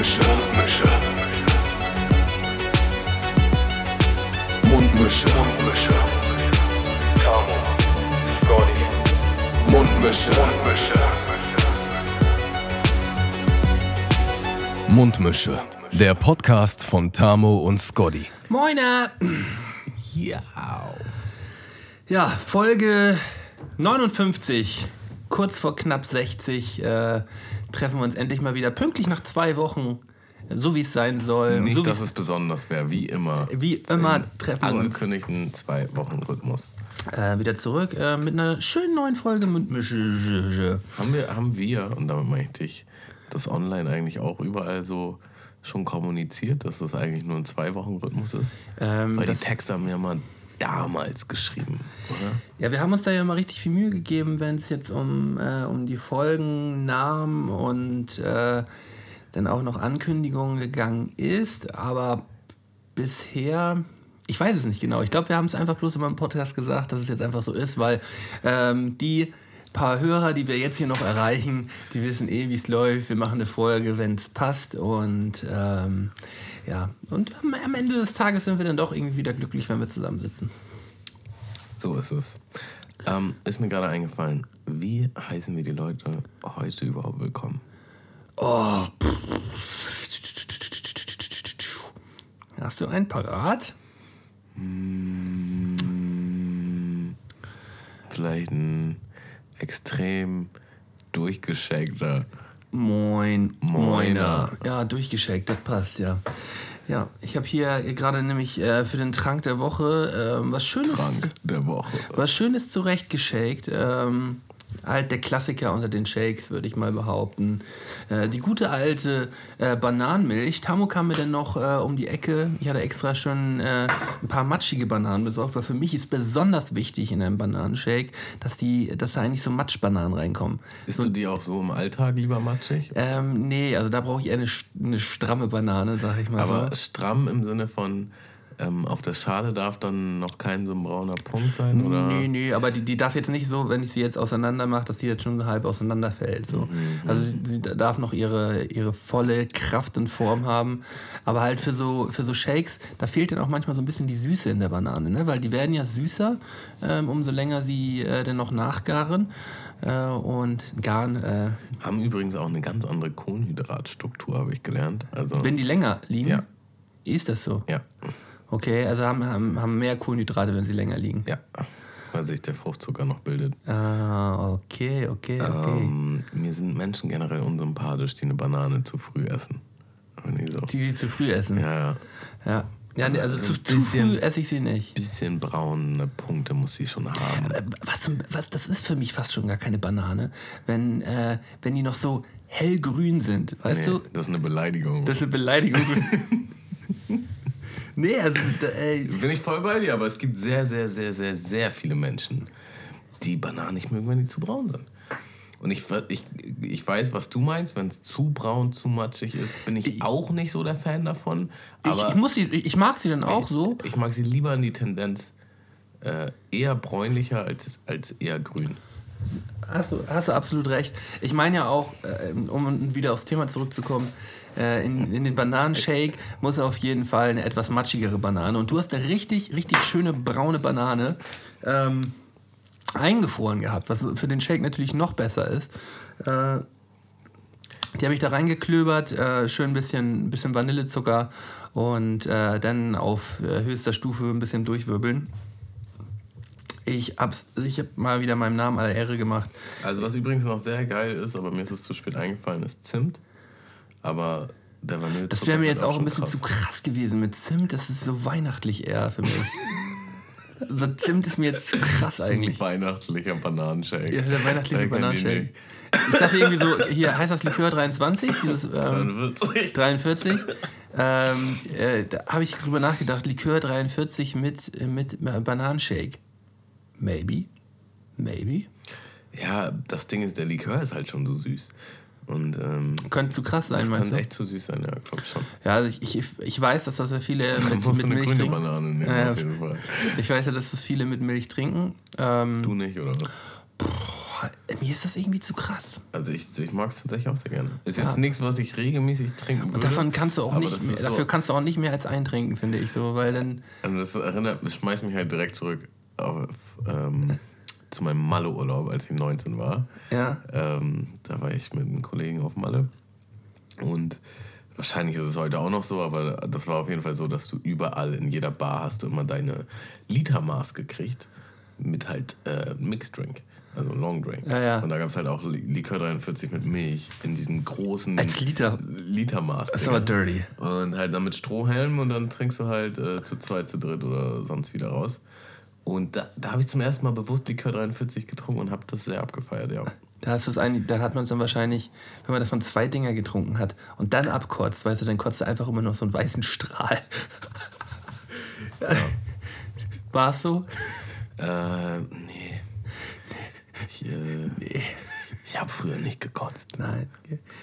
Mundmische. Mundmische. Mundmische. Tamo. Scotty. Mundmische. Mundmische. Mundmische. Der Podcast von Tamo und Scotty. Moiner! Ja. Ja, Folge 59, kurz vor knapp 60, äh, treffen wir uns endlich mal wieder pünktlich nach zwei Wochen, so wie es sein soll. Nicht, so dass es besonders wäre, wie immer. Wie immer Im treffen wir uns. Angekündigten zwei Wochen Rhythmus. äh, wieder zurück äh, mit einer schönen neuen Folge Mundmische. Haben wir, haben wir, und damit meine ich dich, das online eigentlich auch überall so schon kommuniziert, dass das eigentlich nur ein zwei Wochen Rhythmus ist? Ähm, Weil die Texte haben wir mal damals geschrieben, oder? Ja, wir haben uns da ja mal richtig viel Mühe gegeben, wenn es jetzt um, äh, um die Folgennamen und äh, dann auch noch Ankündigungen gegangen ist. Aber bisher, ich weiß es nicht genau. Ich glaube, wir haben es einfach bloß in meinem Podcast gesagt, dass es jetzt einfach so ist, weil ähm, die paar Hörer, die wir jetzt hier noch erreichen, die wissen eh, wie es läuft. Wir machen eine Folge, wenn es passt. Und ähm, ja, und am, Ende des Tages sind wir dann doch irgendwie wieder glücklich, wenn wir zusammensitzen. So ist es. Ähm, ist mir gerade eingefallen, wie heißen wir die Leute heute überhaupt willkommen? Oh. Hast du einen parat? Vielleicht ein extrem durchgeschenkter. Moin, Moiner. Ja, durchgeschickt, das passt, ja. Ja, ich habe hier gerade nämlich äh, für den Trank der Woche ähm, was Schönes, Trank der Woche. was Schönes zurechtgeschakt. Ähm, halt der Klassiker unter den Shakes, würde ich mal behaupten. Äh, die gute alte äh, Bananenmilch. Tamu kam mir dann noch äh, um die Ecke. Ich hatte extra schon äh, ein paar matschige Bananen besorgt, weil für mich ist besonders wichtig in einem Bananenshake, dass, die, dass da eigentlich so Matschbananen reinkommen. Isst du die auch so im Alltag lieber matschig? Ähm, nee, also da brauche ich eher eine, eine stramme Banane, sag ich mal Aber so. stramm im Sinne von, ähm, auf der Schale darf dann noch kein so ein brauner Punkt sein? Oder? Nee, nee, aber die, die darf jetzt nicht so, wenn ich sie jetzt auseinander mache, dass sie jetzt schon halb auseinanderfällt. So. Mhm, Also sie, sie darf noch ihre, ihre volle Kraft und Form haben. Aber halt für so, für so Shakes, da fehlt dann auch manchmal so ein bisschen die Süße in der Banane, ne? weil die werden ja süßer, ähm, umso länger sie äh, dann noch nachgaren. Äh, und garen, äh, Haben übrigens auch eine ganz andere Kohlenhydratstruktur, habe ich gelernt. Also, wenn die länger liegen, Ja. ist das so. ja, Okay, also haben, haben, haben mehr Kohlenhydrate, wenn sie länger liegen. ja, weil sich der Fruchtzucker noch bildet. Ah, okay, okay, okay. Ähm, mir sind Menschen generell unsympathisch, die eine Banane zu früh essen. Die so. Die sie zu früh essen. Ja, ja. Ja, also Also zu, ein zu bisschen- früh esse ich sie nicht. Bisschen braune Punkte muss sie schon haben. Äh, Was, was, das ist für mich fast schon gar keine Banane, wenn, äh, wenn die noch so hellgrün sind, weißt Nee, du? das ist eine Beleidigung. Das ist eine Beleidigung. nee, also, ey, Bin ich voll bei dir, aber es gibt sehr, sehr, sehr, sehr, sehr viele Menschen, die Bananen nicht mögen, wenn die zu braun sind. Und ich, ich, ich weiß, was du meinst, wenn es zu braun, zu matschig ist, bin ich auch nicht so der Fan davon. Aber ich, ich, muss sie, ich mag sie dann auch so. ich mag sie lieber in die Tendenz äh, eher bräunlicher als, als eher grün. Hast du, hast du absolut recht. Ich meine ja auch, äh, um wieder aufs Thema zurückzukommen, äh, in, in den Bananenshake muss auf jeden Fall eine etwas matschigere Banane. Und du hast eine richtig, richtig schöne braune Banane ähm, eingefroren gehabt, was für den Shake natürlich noch besser ist. Äh, die habe ich da reingeklöbert, äh, schön ein bisschen, bisschen Vanillezucker und äh, dann auf äh, höchster Stufe ein bisschen durchwirbeln. Ich hab's, ich hab mal wieder meinem Namen aller Ehre gemacht. Also was übrigens noch sehr geil ist, aber mir ist es zu spät eingefallen, ist Zimt. Aber der Vanillezucker Das wäre mir jetzt auch ein bisschen krass. zu krass gewesen mit Zimt. Das ist so weihnachtlich eher für mich. also Zimt ist mir jetzt zu krass eigentlich. Weihnachtlicher Bananenshake. Ja, der weihnachtliche Bananenshake. Ich dachte irgendwie so, hier heißt das Likör 23, dieses ähm, 43. 43. Ähm, äh, da habe ich drüber nachgedacht, Likör 43 mit, äh, mit Bananenshake. Maybe. Maybe. Ja, das Ding ist, der Likör ist halt schon so süß. Und ähm, Könnte zu krass sein, das meinst du? echt zu süß sein, ja, glaub schon. Ja, also ich, ich, ich weiß, dass das ja viele mit, mit eine Milch grüne trinken. Banane nehmen, Ja, ja. auf jeden Fall. Ich weiß ja, dass das viele mit Milch trinken. Ähm, Du nicht, oder was? mir ist das irgendwie zu krass. Also ich, ich mag es tatsächlich auch sehr gerne. Ist jetzt nichts, was ich regelmäßig trinken würde. Und davon kannst du auch nicht, mehr, dafür so, kannst du auch nicht mehr als einen trinken, finde ich so, weil dann. Und das erinnert, das schmeißt mich halt direkt zurück auf, ähm, zu meinem Malle-Urlaub, als ich 19 war. Ja. Ähm, da war ich mit einem Kollegen auf Malle. Und wahrscheinlich ist es heute auch noch so, aber das war auf jeden Fall so, dass du überall in jeder Bar hast du immer deine Litermaß gekriegt mit halt äh, Mixed Drink. Also Long Drink. Ja, ja. Und da gab es halt auch Li- Likör 43 mit Milch in diesen großen Als Liter. Litermaß. Das ist aber dirty. Und halt dann mit Strohhelm und dann trinkst du halt äh, zu zweit, zu dritt oder sonst wieder raus. Und da, da habe ich zum ersten Mal bewusst Likör 43 getrunken und habe das sehr abgefeiert, ja. Da, hast eigentlich, da hat man es dann wahrscheinlich, wenn man davon zwei Dinger getrunken hat und dann abkotzt, weißt du, dann kotzt du einfach immer noch so einen weißen Strahl. War es so? Äh, nee. Ich, äh, Nee. ich habe früher nicht gekotzt. Nein.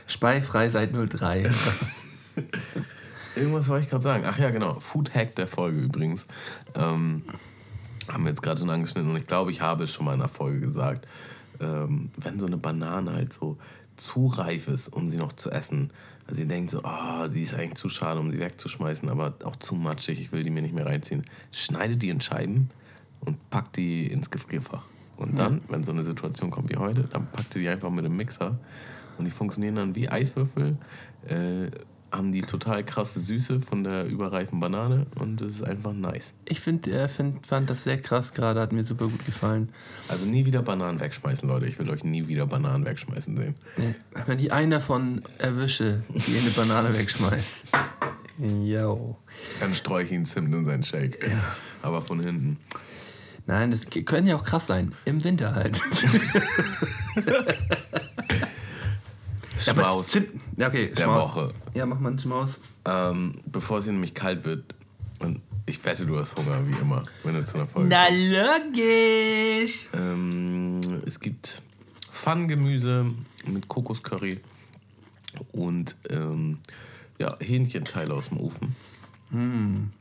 Speifrei seit 03. Irgendwas wollte ich gerade sagen. Ach ja, genau. Food Hack der Folge übrigens. Ähm, haben wir jetzt gerade schon angeschnitten und ich glaube, ich habe es schon mal in der Folge gesagt. Ähm, wenn so eine Banane halt so zu reif ist, um sie noch zu essen, also ihr denkt so, ah, die ist eigentlich zu schade, um sie wegzuschmeißen, aber auch zu matschig, ich will die mir nicht mehr reinziehen. Schneidet die in Scheiben und packt die ins Gefrierfach. Und dann, wenn so eine Situation kommt wie heute, dann packt ihr die einfach mit dem Mixer und die funktionieren dann wie Eiswürfel, äh, haben die total krasse Süße von der überreifen Banane und es ist einfach nice. Ich find, äh, find, fand das sehr krass gerade, hat mir super gut gefallen. Also nie wieder Bananen wegschmeißen, Leute. Ich will euch nie wieder Bananen wegschmeißen sehen. Nee, Wenn ich einen davon erwische, die eine Banane wegschmeißt. Yo. Dann streue ich ihn Zimt in seinen Shake. Aber von hinten. Nein, das können ja auch krass sein. Im Winter halt. Ja, Schmaus Zimt- Ja, okay, der Schmaus. Woche. Ja, mach mal einen Schmaus. Ähm, bevor es hier nämlich kalt wird. Und ich wette, du hast Hunger, wie immer, wenn du zu einer Folge Na, kommst. logisch. Ähm, es gibt Pfannengemüse mit Kokoscurry und ähm, ja, Hähnchenteile aus dem Ofen. Hm.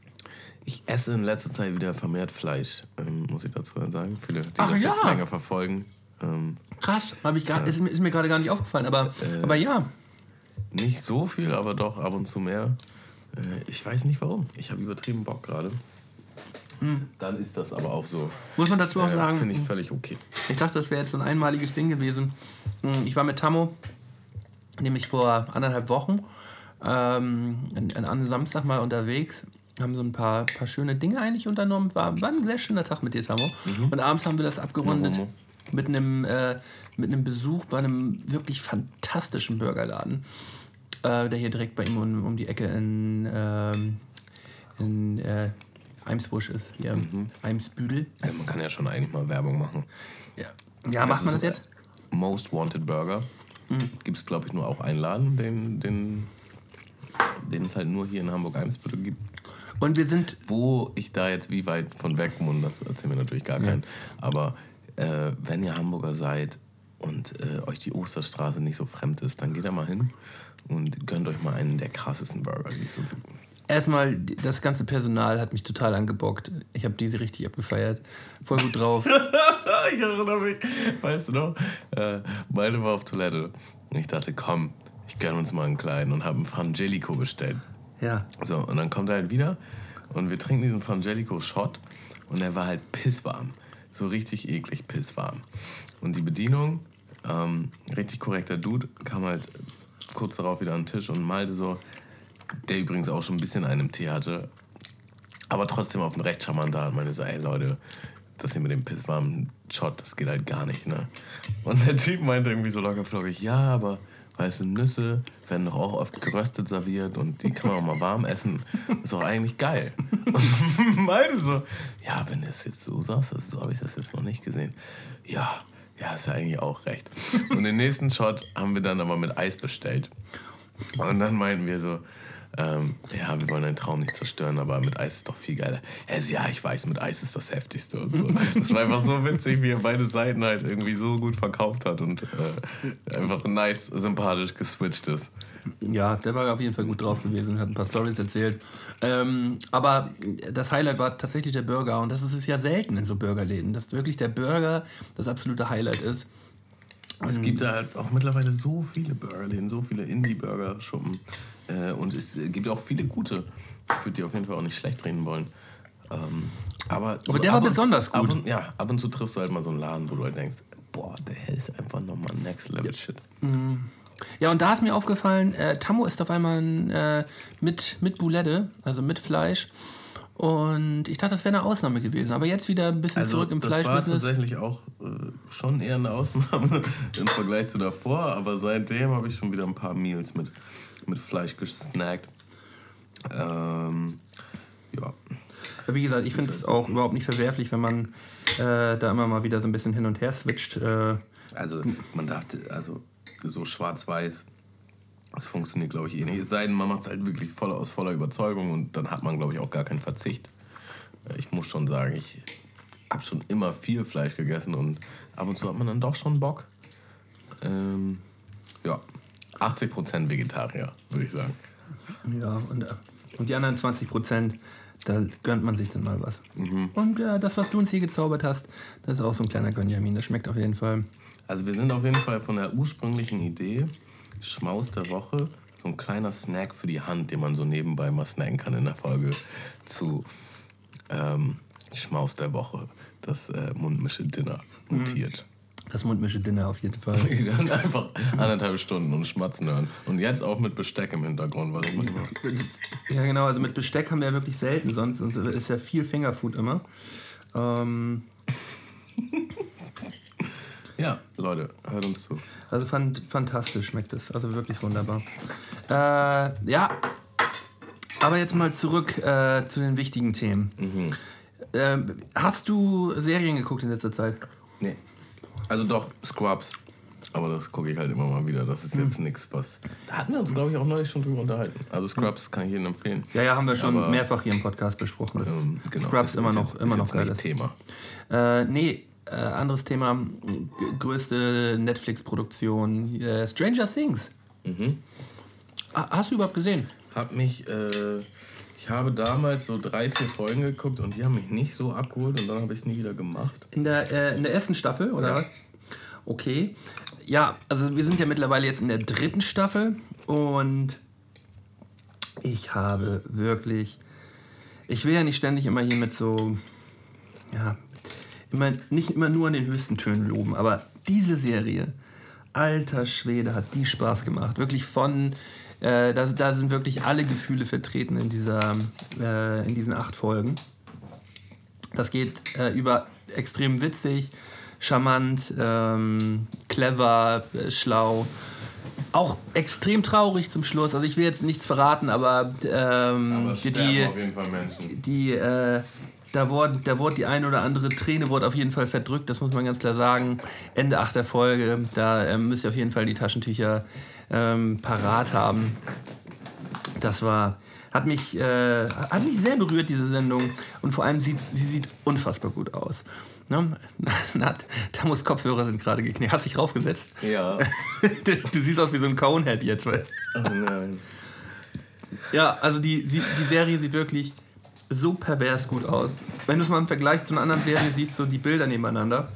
Ich esse in letzter Zeit wieder vermehrt Fleisch, ähm, muss ich dazu sagen. Viele, die Ach das ja. jetzt länger verfolgen. Ähm, Krass, hab ich gar, ist, mir- ist mir gerade gar nicht aufgefallen, aber, aber ja. nicht so viel, aber doch ab und zu mehr. Äh, ich weiß nicht warum. Ich habe übertrieben Bock gerade. Dann ist das aber auch so. Muss man dazu auch Äh, Hm. sagen, Finde ich völlig okay. Ich dachte, das wäre jetzt so ein einmaliges Ding gewesen. Hm, Ich war mit Tammo, nämlich vor anderthalb Wochen, ähm, an, einem Samstag mal unterwegs. Haben so ein paar, paar schöne Dinge eigentlich unternommen. War, war ein sehr schöner Tag mit dir, Tammo. Und abends haben wir das abgerundet Homo. Mit einem, äh, mit einem Besuch bei einem wirklich fantastischen Burgerladen, äh, der hier direkt bei ihm um, um die Ecke in, ähm, in äh, Eimsbusch ist. Hier, Eimsbüdel. Also man kann ja schon eigentlich mal Werbung machen. Ja, ja macht man das jetzt? Most Wanted Burger. Mhm. Gibt es, glaube ich, nur auch einen Laden, den, den, den es halt nur hier in Hamburg-Eimsbüttel gibt. Und wir sind Wo ich da jetzt wie weit von weg wohne, das erzählen wir natürlich gar keinen. Aber äh, wenn ihr Hamburger seid und äh, euch die Osterstraße nicht so fremd ist, dann geht da mal hin und gönnt euch mal einen der krassesten Burger, die es so gibt. Erstmal, das ganze Personal hat mich total angebockt. Ich habe diese richtig abgefeiert. Voll gut drauf. ich erinnere mich, weißt du noch? Äh, meine war auf Toilette. Und ich dachte, komm, ich gönn uns mal einen kleinen und habe einen Frangelico bestellt. ja. So, und dann kommt er halt wieder und wir trinken diesen Frangelico-Shot und er war halt pisswarm. So richtig eklig pisswarm. Und die Bedienung, ähm, richtig korrekter Dude, kam halt kurz darauf wieder an den Tisch und malte so, der übrigens auch schon ein bisschen einen im Tee hatte, aber trotzdem auf einen recht charmanten Art, meinte so, ey Leute, das hier mit dem pisswarmen Shot, das geht halt gar nicht, ne? Und der Typ meinte irgendwie so locker flockig, ja, aber weißt du, Nüsse werden doch auch oft geröstet serviert und die kann man auch mal warm essen. Ist doch eigentlich geil. Und meinte so, ja, wenn du es jetzt so sagst, also so habe ich das jetzt noch nicht gesehen. Ja, ja, ist ja eigentlich auch recht. Und den nächsten Shot haben wir dann aber mit Eis bestellt. Und dann meinten wir so, ähm, ja, wir wollen deinen Traum nicht zerstören, aber mit Eis ist doch viel geiler. Er so, ja, ich weiß, mit Eis ist das heftigste und so. Das war einfach so witzig, wie er beide Seiten halt irgendwie so gut verkauft hat und äh, einfach nice, sympathisch geswitcht ist. Ja, der war auf jeden Fall gut drauf gewesen und hat ein paar Stories erzählt. Ähm, aber das Highlight war tatsächlich der Burger. Und das ist es ja selten in so Burgerläden, dass wirklich der Burger das absolute Highlight ist. Es gibt da halt auch mittlerweile so viele Burgerläden, so viele Indie-Burger-Schuppen. Äh, und es gibt auch viele gute. Ich würde die auf jeden Fall auch nicht schlecht reden wollen. Ähm, aber aber der war besonders gut. Ab und, ja, ab und zu triffst du halt mal so einen Laden, wo du halt denkst, boah, der ist einfach nochmal Next Level Shit. Mhm. Ja, und da ist mir aufgefallen, äh, Tammo ist auf einmal äh, mit, mit Boulette, also mit Fleisch. Und ich dachte, das wäre eine Ausnahme gewesen. Aber jetzt wieder ein bisschen also, zurück im Fleischbusiness. Das war tatsächlich auch äh, schon eher eine Ausnahme im Vergleich zu davor. Aber seitdem habe ich schon wieder ein paar Meals mit, mit Fleisch gesnackt. Ähm, ja. Wie gesagt, ich finde es auch überhaupt nicht verwerflich, wenn man äh, da immer mal wieder so ein bisschen hin und her switcht. Äh, also man dachte, also so schwarz-weiß das funktioniert, glaube ich, eh nicht. Es sei denn, man macht es halt wirklich voll aus voller Überzeugung und dann hat man, glaube ich, auch gar keinen Verzicht. Äh, ich muss schon sagen, ich habe schon immer viel Fleisch gegessen und ab und zu hat man dann doch schon Bock. Ähm, ja, 80% Vegetarier, würde ich sagen. Ja, und, äh, und die anderen 20%, da gönnt man sich dann mal was. Mhm. Und äh, das, was du uns hier gezaubert hast, das ist auch so ein kleiner Gönjamin. Das schmeckt auf jeden Fall. Also wir sind auf jeden Fall von der ursprünglichen Idee Schmaus der Woche, so ein kleiner Snack für die Hand, den man so nebenbei mal snacken kann in der Folge zu ähm, Schmaus der Woche, das äh, Mundmische-Dinner mutiert. Das Mundmische-Dinner auf jeden Fall. Dann einfach anderthalb Stunden und schmatzen hören. Und jetzt auch mit Besteck im Hintergrund. Weil ja, genau. Also mit Besteck haben wir ja wirklich selten. Sonst ist ja viel Fingerfood immer. Ähm. ja, Leute, hört uns zu. Also fand, fantastisch schmeckt es. Also wirklich wunderbar. Äh, ja, aber jetzt mal zurück äh, zu den wichtigen Themen. Mhm. Ähm, hast du Serien geguckt in letzter Zeit? Nee. Also doch, Scrubs. Aber das gucke ich halt immer mal wieder. Das ist jetzt mhm. nichts, was. Da hatten wir uns, glaube ich, auch neulich schon drüber unterhalten. Also Scrubs kann ich Ihnen empfehlen. Ja, ja, haben wir schon Aber, mehrfach hier im Podcast besprochen. Ähm, genau, Scrubs ist, immer noch, ist immer noch geil ist. Thema. Äh, nee, äh, anderes Thema, größte Netflix-Produktion, äh, Stranger Things. Mhm. Hast du überhaupt gesehen? Hab mich, äh, ich habe damals so drei, vier Folgen geguckt und die haben mich nicht so abgeholt und dann habe ich es nie wieder gemacht. In der, äh, in der ersten Staffel, oder? Ja. Okay. Ja, also wir sind ja mittlerweile jetzt in der dritten Staffel und ich habe wirklich. Ich will ja nicht ständig immer hier mit so ja, immer, nicht immer nur an den höchsten Tönen loben, aber diese Serie, alter Schwede, hat die Spaß gemacht. Wirklich von, äh, da, da sind wirklich alle Gefühle vertreten in, dieser, äh, in diesen acht Folgen. Das geht äh, über extrem witzig, charmant, ähm, clever, äh, schlau. Auch extrem traurig zum Schluss. Also ich will jetzt nichts verraten, aber, ähm, aber die, die, äh, da wurde, da wurde die eine oder andere Träne wurde auf jeden Fall verdrückt, das muss man ganz klar sagen. Ende achter Folge, da ähm, müsst ihr auf jeden Fall die Taschentücher ähm, parat haben. Das war, hat mich, äh, hat mich sehr berührt, diese Sendung. Und vor allem sieht sie sieht unfassbar gut aus. Ne? Tamus Kopfhörer sind gerade geknickt. Hast dich raufgesetzt? Ja. du siehst aus wie so ein Conehead jetzt. Oh nein. Ja, also die, die Serie sieht wirklich so pervers gut aus. Wenn du es mal im Vergleich zu einer anderen Serie siehst, so die Bilder nebeneinander,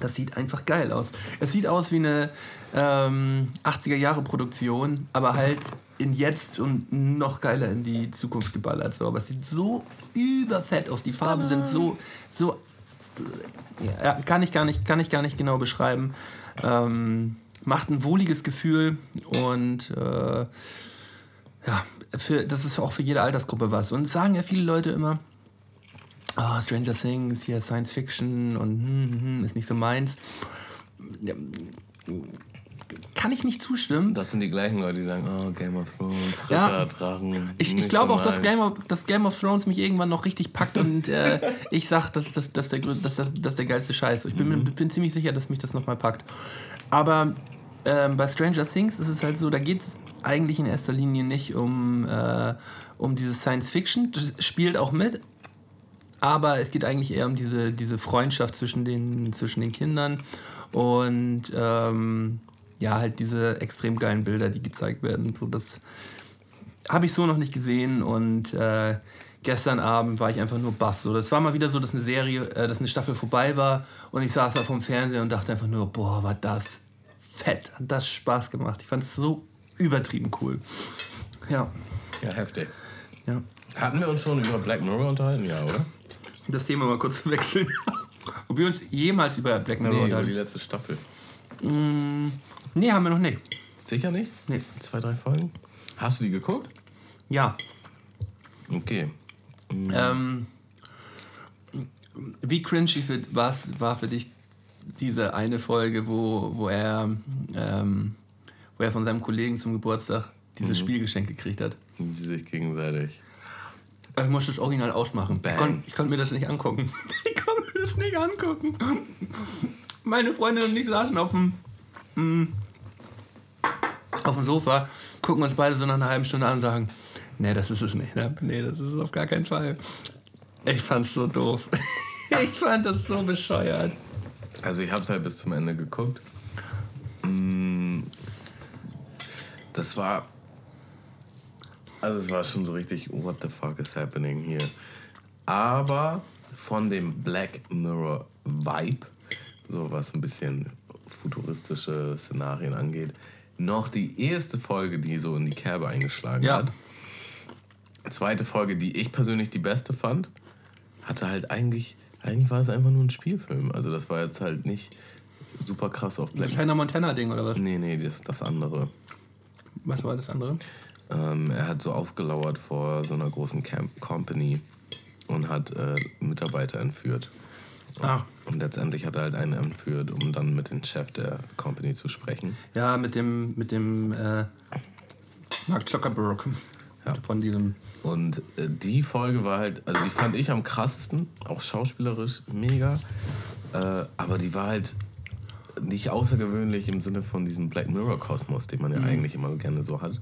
das sieht einfach geil aus. Es sieht aus wie eine ähm, 80er-Jahre-Produktion, aber halt in jetzt und noch geiler in die Zukunft geballert. So. Aber es sieht so überfett aus. Die Farben sind so, so ja, kann, ich gar nicht, kann ich gar nicht genau beschreiben. Ähm, macht ein wohliges Gefühl und äh, ja, für, das ist auch für jede Altersgruppe was. Und sagen ja viele Leute immer, oh, Stranger Things, hier Science Fiction und hm, hm, hm, ist nicht so meins. Ja, kann ich nicht zustimmen. Das sind die gleichen Leute, die sagen, oh, Game of Thrones, Ritter, ja, Drachen. Ich, ich glaube so auch, dass Game, of, dass Game of Thrones mich irgendwann noch richtig packt und äh, ich sage, das, das, das, der, das, das, das der geilste Scheiß. Ich bin, mhm. bin ziemlich sicher, dass mich das nochmal packt. Aber ähm, bei Stranger Things ist es halt so, da geht es eigentlich in erster Linie nicht um, äh, um dieses Science Fiction. Das spielt auch mit, aber es geht eigentlich eher um diese, diese Freundschaft zwischen den, zwischen den Kindern und ähm, ja, halt diese extrem geilen Bilder, die gezeigt werden. So, das habe ich so noch nicht gesehen und äh, gestern Abend war ich einfach nur baff. So, das war mal wieder so, dass eine Serie, äh, dass eine Staffel vorbei war und ich saß da vom Fernseher und dachte einfach nur, boah, war das fett. Hat das Spaß gemacht. Ich fand es so übertrieben cool. Ja. Ja, heftig. Ja. Hatten wir uns schon über Black Mirror unterhalten? Ja, oder? Das Thema mal kurz zu wechseln. Ob wir uns jemals über Black Mirror Nee, über die unterhalten? letzte Staffel. Nee, haben wir noch nicht. Sicher nicht? Nee. Zwei, drei Folgen? Hast du die geguckt? Ja. Okay. Ähm, wie cringy für, war für dich diese eine Folge, wo, wo, er, ähm, wo er von seinem Kollegen zum Geburtstag dieses Spielgeschenk gekriegt hat? Die sich gegenseitig. Ich musste das Original ausmachen. Ich konnte ich konnt mir das nicht angucken. Ich konnte mir das nicht angucken. Meine Freundin und ich saßen auf dem, mm, auf dem Sofa, gucken uns beide so nach einer halben Stunde an und sagen, nee, das ist es nicht. Ne? Nee, das ist es auf gar keinen Fall. Ich fand's so doof. Ich fand das so bescheuert. Also ich habe es halt bis zum Ende geguckt. Das war... Also es war schon so richtig, what the fuck is happening hier. Aber von dem Black Mirror Vibe, so was ein bisschen futuristische Szenarien angeht, noch die erste Folge, die so in die Kerbe eingeschlagen Ja. hat. Zweite Folge, die ich persönlich die beste fand, hatte halt eigentlich, eigentlich war es einfach nur ein Spielfilm. Also das war jetzt halt nicht super krass auf Black Das Hannah Montana-Ding oder was? Nee, nee, das, das andere. Was war das andere? Ähm, er hat so aufgelauert vor so einer großen Camp Company und hat äh, Mitarbeiter entführt. Ah, Und letztendlich hat er halt einen entführt, um dann mit dem Chef der Company zu sprechen. ja, mit dem, mit dem äh, Mark Zuckerberg. Ja. Von diesem. Und äh, die Folge war halt, also die fand ich am krassesten, auch schauspielerisch mega. Äh, aber die war halt nicht außergewöhnlich im Sinne von diesem Black Mirror-Kosmos, den man ja eigentlich immer gerne so hat.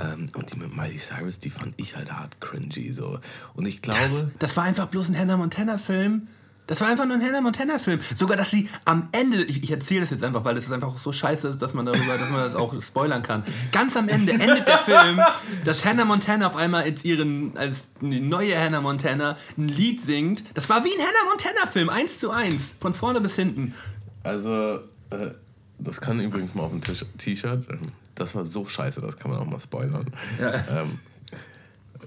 Ähm, und die mit Miley Cyrus, die fand ich halt hart cringy. So. Und ich glaube. Das war einfach bloß ein Hannah Montana-Film. Das war einfach nur ein Hannah Montana-Film. Sogar, dass sie am Ende, ich, ich erzähle das jetzt einfach, weil es ist einfach so scheiße ist, dass man darüber, dass man das auch spoilern kann. Ganz am Ende endet der Film, dass Hannah Montana auf einmal als ihren, als die neue Hannah Montana ein Lied singt. Das war wie ein Hannah Montana-Film, eins zu eins, von vorne bis hinten. Also, äh, das kann übrigens mal auf dem T-Shirt. Ähm, Das war so scheiße, das kann man auch mal spoilern. Ja. Ähm,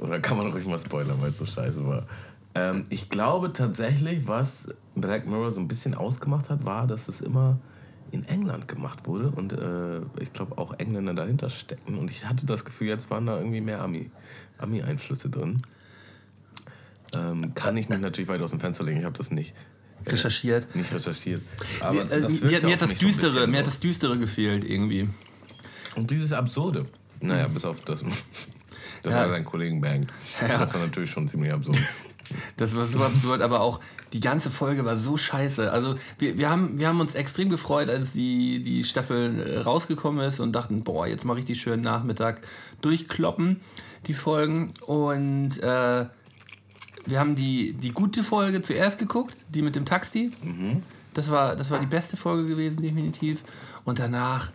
oder kann man ruhig mal spoilern, weil es so scheiße war. Ähm, ich glaube tatsächlich, was Black Mirror so ein bisschen ausgemacht hat, war, dass es immer in England gemacht wurde und äh, ich glaube auch Engländer dahinter stecken. Und ich hatte das Gefühl, jetzt waren da irgendwie mehr Ami- Ami-Einflüsse drin. Ähm, kann ich mich natürlich weit aus dem Fenster legen, ich habe das nicht Recherchiert. nicht recherchiert. Aber Mir, äh, das mir, mir hat das so Düstere, bisschen mir hat so. das Düstere gefehlt irgendwie. Und dieses Absurde. Naja, bis auf das, dass Ja. er seinen Kollegen bangt. Ja. Das war natürlich schon ziemlich absurd. Das war so absurd, aber auch die ganze Folge war so scheiße. Also wir, wir, haben, wir haben uns extrem gefreut, als die, die Staffel äh, rausgekommen ist und dachten, boah, jetzt mal richtig schön Nachmittag durchkloppen, die Folgen. Und äh, wir haben die, die gute Folge zuerst geguckt, die mit dem Taxi. Das, war, das war die beste Folge gewesen, definitiv. Und danach,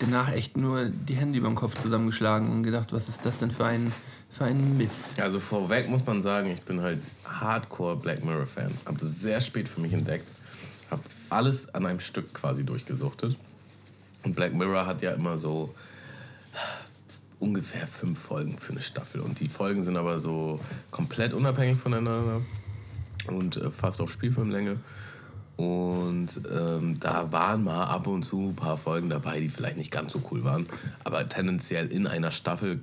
danach echt nur die Hände über den Kopf zusammengeschlagen und gedacht, was ist das denn für ein, für ein Mist. Also vorweg muss man sagen, ich bin halt Hardcore Black Mirror Fan. Hab das sehr spät für mich entdeckt. Hab alles an einem Stück quasi durchgesuchtet. Und Black Mirror hat ja immer so ungefähr fünf Folgen für eine Staffel. Und die Folgen sind aber so komplett unabhängig voneinander und äh, fast auf Spielfilmlänge. Und ähm, da waren mal ab und zu ein paar Folgen dabei, die vielleicht nicht ganz so cool waren. Aber tendenziell in einer Staffel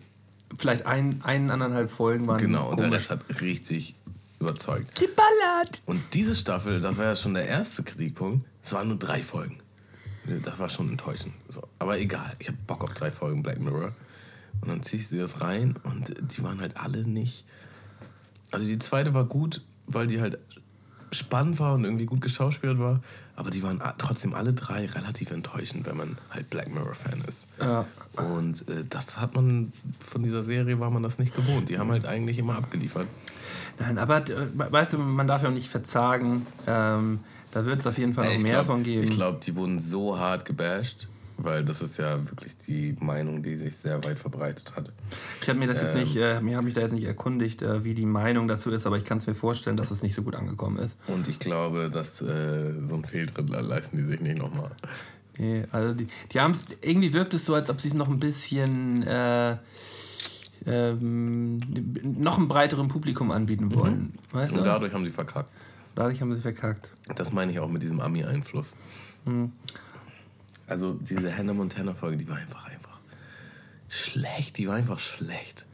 Vielleicht ein, ein, anderthalb Folgen waren Genau, und der komisch. Rest hat richtig überzeugt. Geballert! Und diese Staffel, das war ja schon der erste Kritikpunkt, es waren nur drei Folgen. Das war schon enttäuschend. So. Aber egal, ich habe Bock auf drei Folgen Black Mirror. Und dann ziehst du das rein und die waren halt alle nicht. Also die zweite war gut, weil die halt spannend war und irgendwie gut geschauspielt war. Aber die waren trotzdem alle drei relativ enttäuschend, wenn man halt Black Mirror-Fan ist. Ja. Und äh, das hat man von dieser Serie war man das nicht gewohnt. Die haben halt eigentlich immer abgeliefert. Nein, aber äh, weißt du, man darf ja auch nicht verzagen. Ähm, da wird es auf jeden Fall noch mehr glaub, von geben. Ich glaube, die wurden so hart gebasht. Weil das ist ja wirklich die Meinung, die sich sehr weit verbreitet hat. Ich habe mir das jetzt nicht, äh, mir habe mich da jetzt nicht erkundigt, äh, wie die Meinung dazu ist, aber ich kann es mir vorstellen, dass es nicht so gut angekommen ist. Und ich glaube, dass äh, so ein Fehltritt leisten die sich nicht nochmal. Nee, also die, die haben es, irgendwie wirkt es so, als ob sie es noch ein bisschen äh, ähm, noch einem breiteren Publikum anbieten wollen. Mhm. Weißt du? Und dadurch haben sie verkackt. Dadurch haben sie verkackt. Das meine ich auch mit diesem Ami-Einfluss. Mhm. Also diese Hannah Montana-Folge, die war einfach einfach schlecht. Die war einfach schlecht.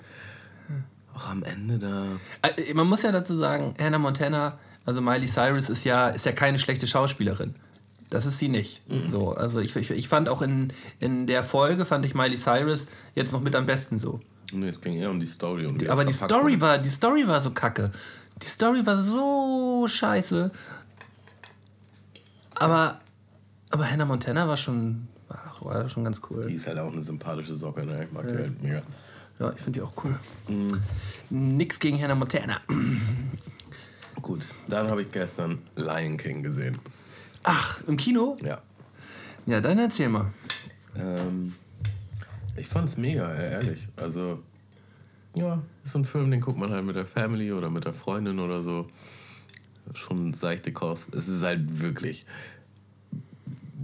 Auch am Ende da. Äh, man muss ja dazu sagen, Hannah Montana, also Miley Cyrus ist ja, ist ja keine schlechte Schauspielerin. Das ist sie nicht. Mhm. So, also ich, ich, ich fand auch in, in der Folge, fand ich Miley Cyrus jetzt noch mit am besten so. Nee, es ging eher um die Story. Um die aber die Story, war, die Story war so kacke. Die Story war so scheiße. Aber, aber Hannah Montana war schon, war, schon ganz cool. Die ist halt auch eine sympathische Socke, ne? Ich mag ja. die halt mega. Ja, ich finde die auch cool. Mhm. Nix gegen Hannah Montana. Gut, dann habe ich gestern Lion King gesehen. Ach, im Kino? Ja. Ja, dann erzähl mal. Ähm, ich fand's mega, ehrlich. Also, ja, ist so ein Film, den guckt man halt mit der Family oder mit der Freundin oder so. Schon seichte Kost. Es ist halt wirklich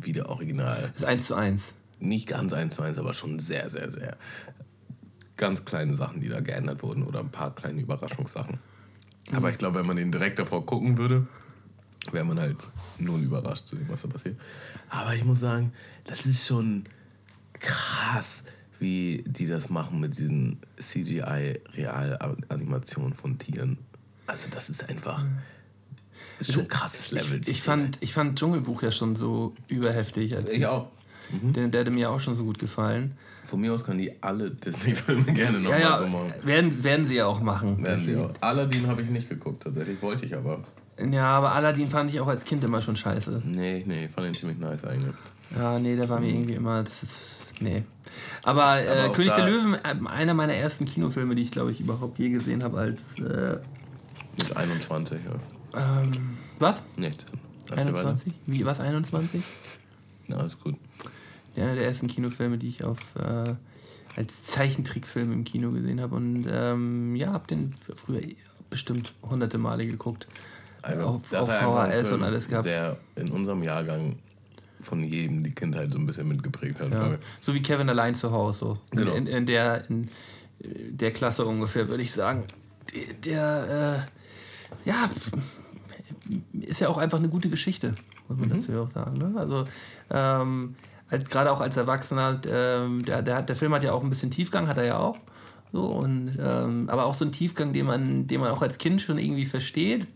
wieder original. ist eins zu eins. Nicht ganz eins zu eins, aber schon sehr, sehr, sehr. Ganz kleine Sachen, die da geändert wurden oder ein paar kleine Überraschungssachen. Mhm. Aber ich glaube, wenn man den direkt davor gucken würde, wäre man halt nun überrascht zu dem, was da passiert. Aber ich muss sagen, das ist schon krass, wie die das machen mit diesen CGI-Realanimationen von Tieren. Also das ist einfach... Ist schon ein krasses Level. Ich, ich, fand, ich fand Dschungelbuch ja schon so überheftig. Als ich auch. Mhm. Der, der hätte mir auch schon so gut gefallen. Von mir aus können die alle Disney-Filme gerne nochmal ja, ja, so machen. Werden, werden sie ja auch machen. Werden sie auch. Aladdin habe ich nicht geguckt, tatsächlich wollte ich aber. Ja, aber Aladdin fand ich auch als Kind immer schon scheiße. Nee, nee, fand den ziemlich nice eigentlich. Ja, nee, der war mir irgendwie immer. Das ist. Nee. Aber, äh, aber König der Löwen, äh, einer meiner ersten Kinofilme, die ich glaube ich überhaupt je gesehen habe, als. Äh, mit 21, ja. Ähm, was? Nicht. 21? Wie, was, 21? Ja, ist gut. Einer der ersten Kinofilme, die ich auf. Äh, als Zeichentrickfilm im Kino gesehen habe und ähm, ja, habe den früher bestimmt hunderte Male geguckt. Also, auf, auf VHS und alles gehabt. Der in unserem Jahrgang von jedem die Kindheit so ein bisschen mitgeprägt hat. Ja. So wie Kevin allein zu Hause. So. Genau. In, in, der, in der Klasse ungefähr, würde ich sagen. Der, äh, ja, ist ja auch einfach eine gute Geschichte, muss man mhm. dazu auch sagen. Ne? Also, ähm, halt, gerade auch als Erwachsener, ähm, der, der, der Film hat ja auch ein bisschen Tiefgang, hat er ja auch. So, und, ähm, aber auch so ein Tiefgang, den man, den man auch als Kind schon irgendwie versteht.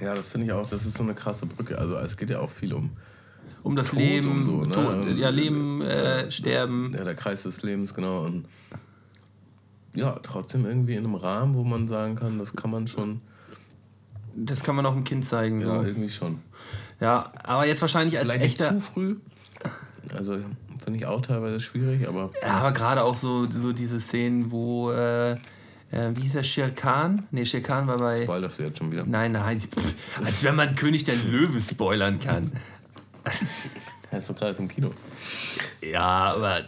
Ja, das finde ich auch, das ist so eine krasse Brücke. Also es geht ja auch viel um um das Tod Leben, so, ne? Tod, ja, Leben, äh, Sterben. Ja, der Kreis des Lebens, genau. Und ja, trotzdem irgendwie in einem Rahmen, wo man sagen kann, das kann man schon. Das kann man auch dem Kind zeigen. Ja, so. irgendwie schon. Ja, aber jetzt wahrscheinlich als Vielleicht echter. Nicht zu früh. Also finde ich auch teilweise schwierig, aber. Ja, aber gerade auch so, so diese Szenen, wo. Äh, äh, wie hieß er, Shere Khan? Ne, Shere Khan war bei. Spoilerst du jetzt schon wieder? Nein, nein. als wenn man König der Löwe spoilern kann. er ist doch gerade im Kino. Ja, aber.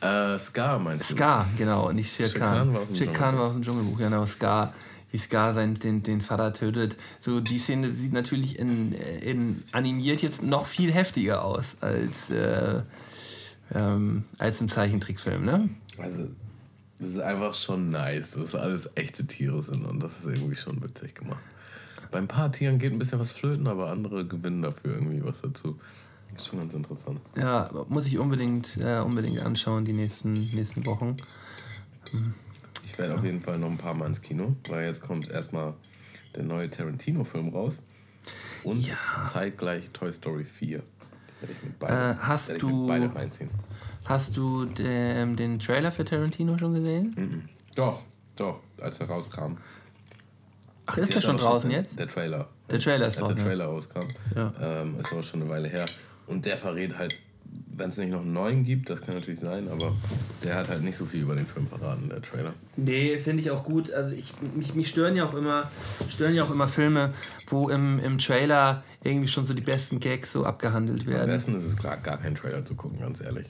Äh, Scar meinst du? Scar, genau, nicht Shere Khan. Shere Khan war aus dem Dschungelbuch, genau, Scar. Wie Scar sein, den, den Vater tötet. So, die Szene sieht natürlich in, in animiert jetzt noch viel heftiger aus als, äh, ähm, als im Zeichentrickfilm, ne? Also, das ist einfach schon nice, dass alles echte Tiere sind und das ist irgendwie schon witzig gemacht. Bei ein paar Tieren geht ein bisschen was flöten, aber andere gewinnen dafür irgendwie was dazu. Ist schon ganz interessant. Ja, muss ich unbedingt, äh, unbedingt anschauen die nächsten, nächsten Wochen. Hm. Ich werde auf jeden Fall noch ein paar Mal ins Kino, weil jetzt kommt erstmal der neue Tarantino-Film raus. Und ja. zeitgleich Toy Story 4. Beide, äh, hast du beide reinziehen. Hast du den, den Trailer für Tarantino schon gesehen? Mhm. Doch, doch, als er rauskam. Ach, ist der schon draußen der, jetzt? Der Trailer. Der Trailer ist draußen. Als der Trailer rauskam. Ja. Ähm, ist auch schon eine Weile her. Und der verrät halt wenn es nicht noch einen neuen gibt, das kann natürlich sein, aber der hat halt nicht so viel über den Film verraten, der Trailer. Nee, finde ich auch gut. Also ich, mich, mich stören ja auch immer, stören ja auch immer Filme, wo im, im Trailer irgendwie schon so die besten Gags so abgehandelt werden. Am besten ist es klar, gar keinen Trailer zu gucken, ganz ehrlich.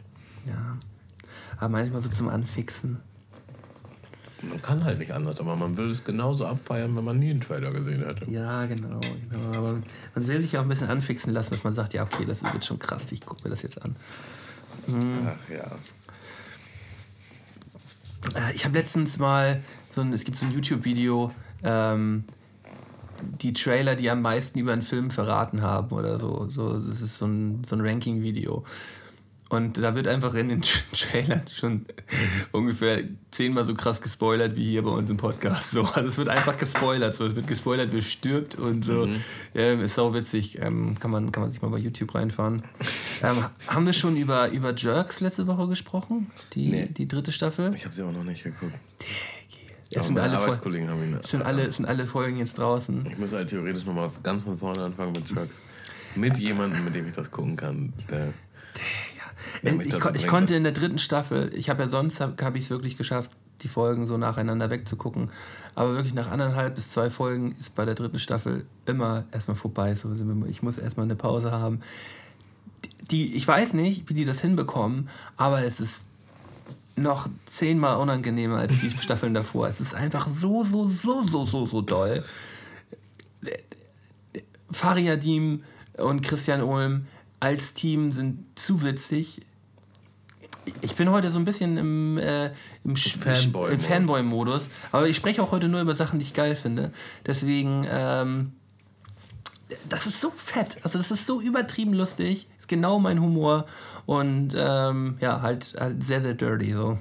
Ja. Aber manchmal so zum Anfixen. Man kann halt nicht anders, aber man würde es genauso abfeiern, wenn man nie einen Trailer gesehen hätte. Ja, genau, genau. Aber man will sich auch ein bisschen anfixen lassen, dass man sagt, ja, okay, das wird schon krass, ich gucke mir das jetzt an. Mhm. Ach ja. Äh, Ich habe letztens mal so ein, es gibt so ein YouTube-Video, ähm, die Trailer, die am meisten über einen Film verraten haben oder so. so das ist so ein, so ein Ranking-Video. Und da wird einfach in den Trailern schon ungefähr zehnmal so krass gespoilert wie hier bei uns im Podcast. So, also es wird einfach gespoilert. So, es wird gespoilert, wer stirbt und so. Ähm, ist sau witzig. Ähm, kann, man, kann man sich mal bei YouTube reinfahren. Ähm, haben wir schon über, über Jerks letzte Woche gesprochen? Die, Nee. die dritte Staffel? Ich habe sie auch noch nicht geguckt. Es Aber sind alle, Arbeitskollegen haben ihn. es sind, alle, es sind alle Folgen jetzt draußen. Ich muss halt theoretisch nochmal ganz von vorne anfangen mit Trucks. Mit jemandem, mit dem ich das gucken kann. Der, Ich, ich bringt, konnte in der dritten Staffel, ich habe ja sonst, habe hab ich es wirklich geschafft, die Folgen so nacheinander wegzugucken. Aber wirklich nach anderthalb bis zwei Folgen ist bei der dritten Staffel immer erstmal vorbei. So, ich muss erstmal eine Pause haben. Die, ich weiß nicht, wie die das hinbekommen, aber es ist noch zehnmal unangenehmer als die Staffeln davor. Es ist einfach so, so, so, so, so, so doll. Fariadim und Christian Ulm als Team sind zu witzig. Ich bin heute so ein bisschen im, äh, im, Fanboy-Modus. Fanboy-Modus. Aber ich spreche auch heute nur über Sachen, die ich geil finde. Deswegen, ähm, das ist so fett. Also, das ist so übertrieben lustig. Ist genau mein Humor. Und ähm, ja, halt, halt sehr, sehr dirty. So.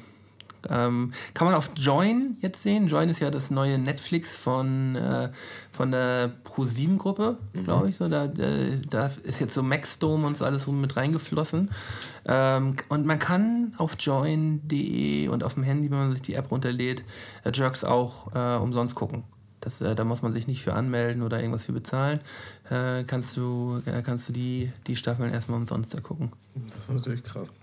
Ähm, kann man auf Join jetzt sehen. Join ist ja das neue Netflix von, äh, von der Pro7-Gruppe, glaube ich. So, da, da ist jetzt so Maxdome und so alles so mit reingeflossen. Ähm, und man kann auf join.de und auf dem Handy, wenn man sich die App runterlädt, äh, Jerks auch äh, umsonst gucken. Das, äh, da muss man sich nicht für anmelden oder irgendwas für bezahlen. Äh, kannst du, äh, kannst du die, die Staffeln erstmal umsonst da gucken. Das ist natürlich krass.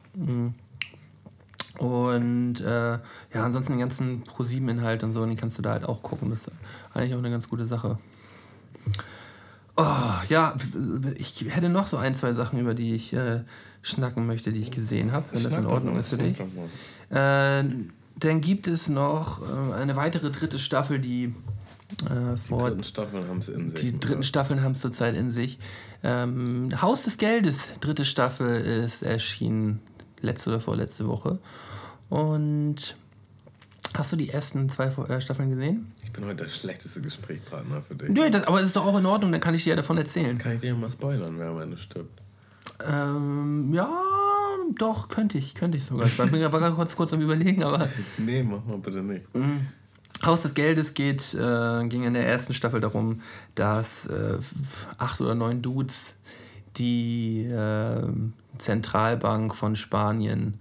Und äh, ja, ansonsten den ganzen Pro7-Inhalt und so, den kannst du da halt auch gucken. Das ist eigentlich auch eine ganz gute Sache. Oh, ja, ich hätte noch so ein, zwei Sachen, über die ich äh, schnacken möchte, die ich gesehen habe, wenn das in Ordnung ist für dich. Äh, dann gibt es noch äh, eine weitere dritte Staffel, die äh, Die dritten Staffeln haben es in sich. die oder? dritten Staffeln haben es zurzeit in sich. Ähm, Haus des Geldes, dritte Staffel, ist erschienen letzte oder vorletzte Woche. Und hast du die ersten zwei äh, Staffeln gesehen? Ich bin heute der schlechteste Gesprächspartner für dich. Nö, das, aber das ist doch auch in Ordnung, dann kann ich dir ja davon erzählen. Kann ich dir mal spoilern, wer am Ende stirbt? Ähm, ja, doch, könnte ich, könnte ich sogar. Ich bin aber gerade kurz, kurz am Überlegen, aber Nee, mach mal bitte nicht. Haus des Geldes geht, äh, ging in der ersten Staffel darum, dass äh, acht oder neun Dudes die äh, Zentralbank von Spanien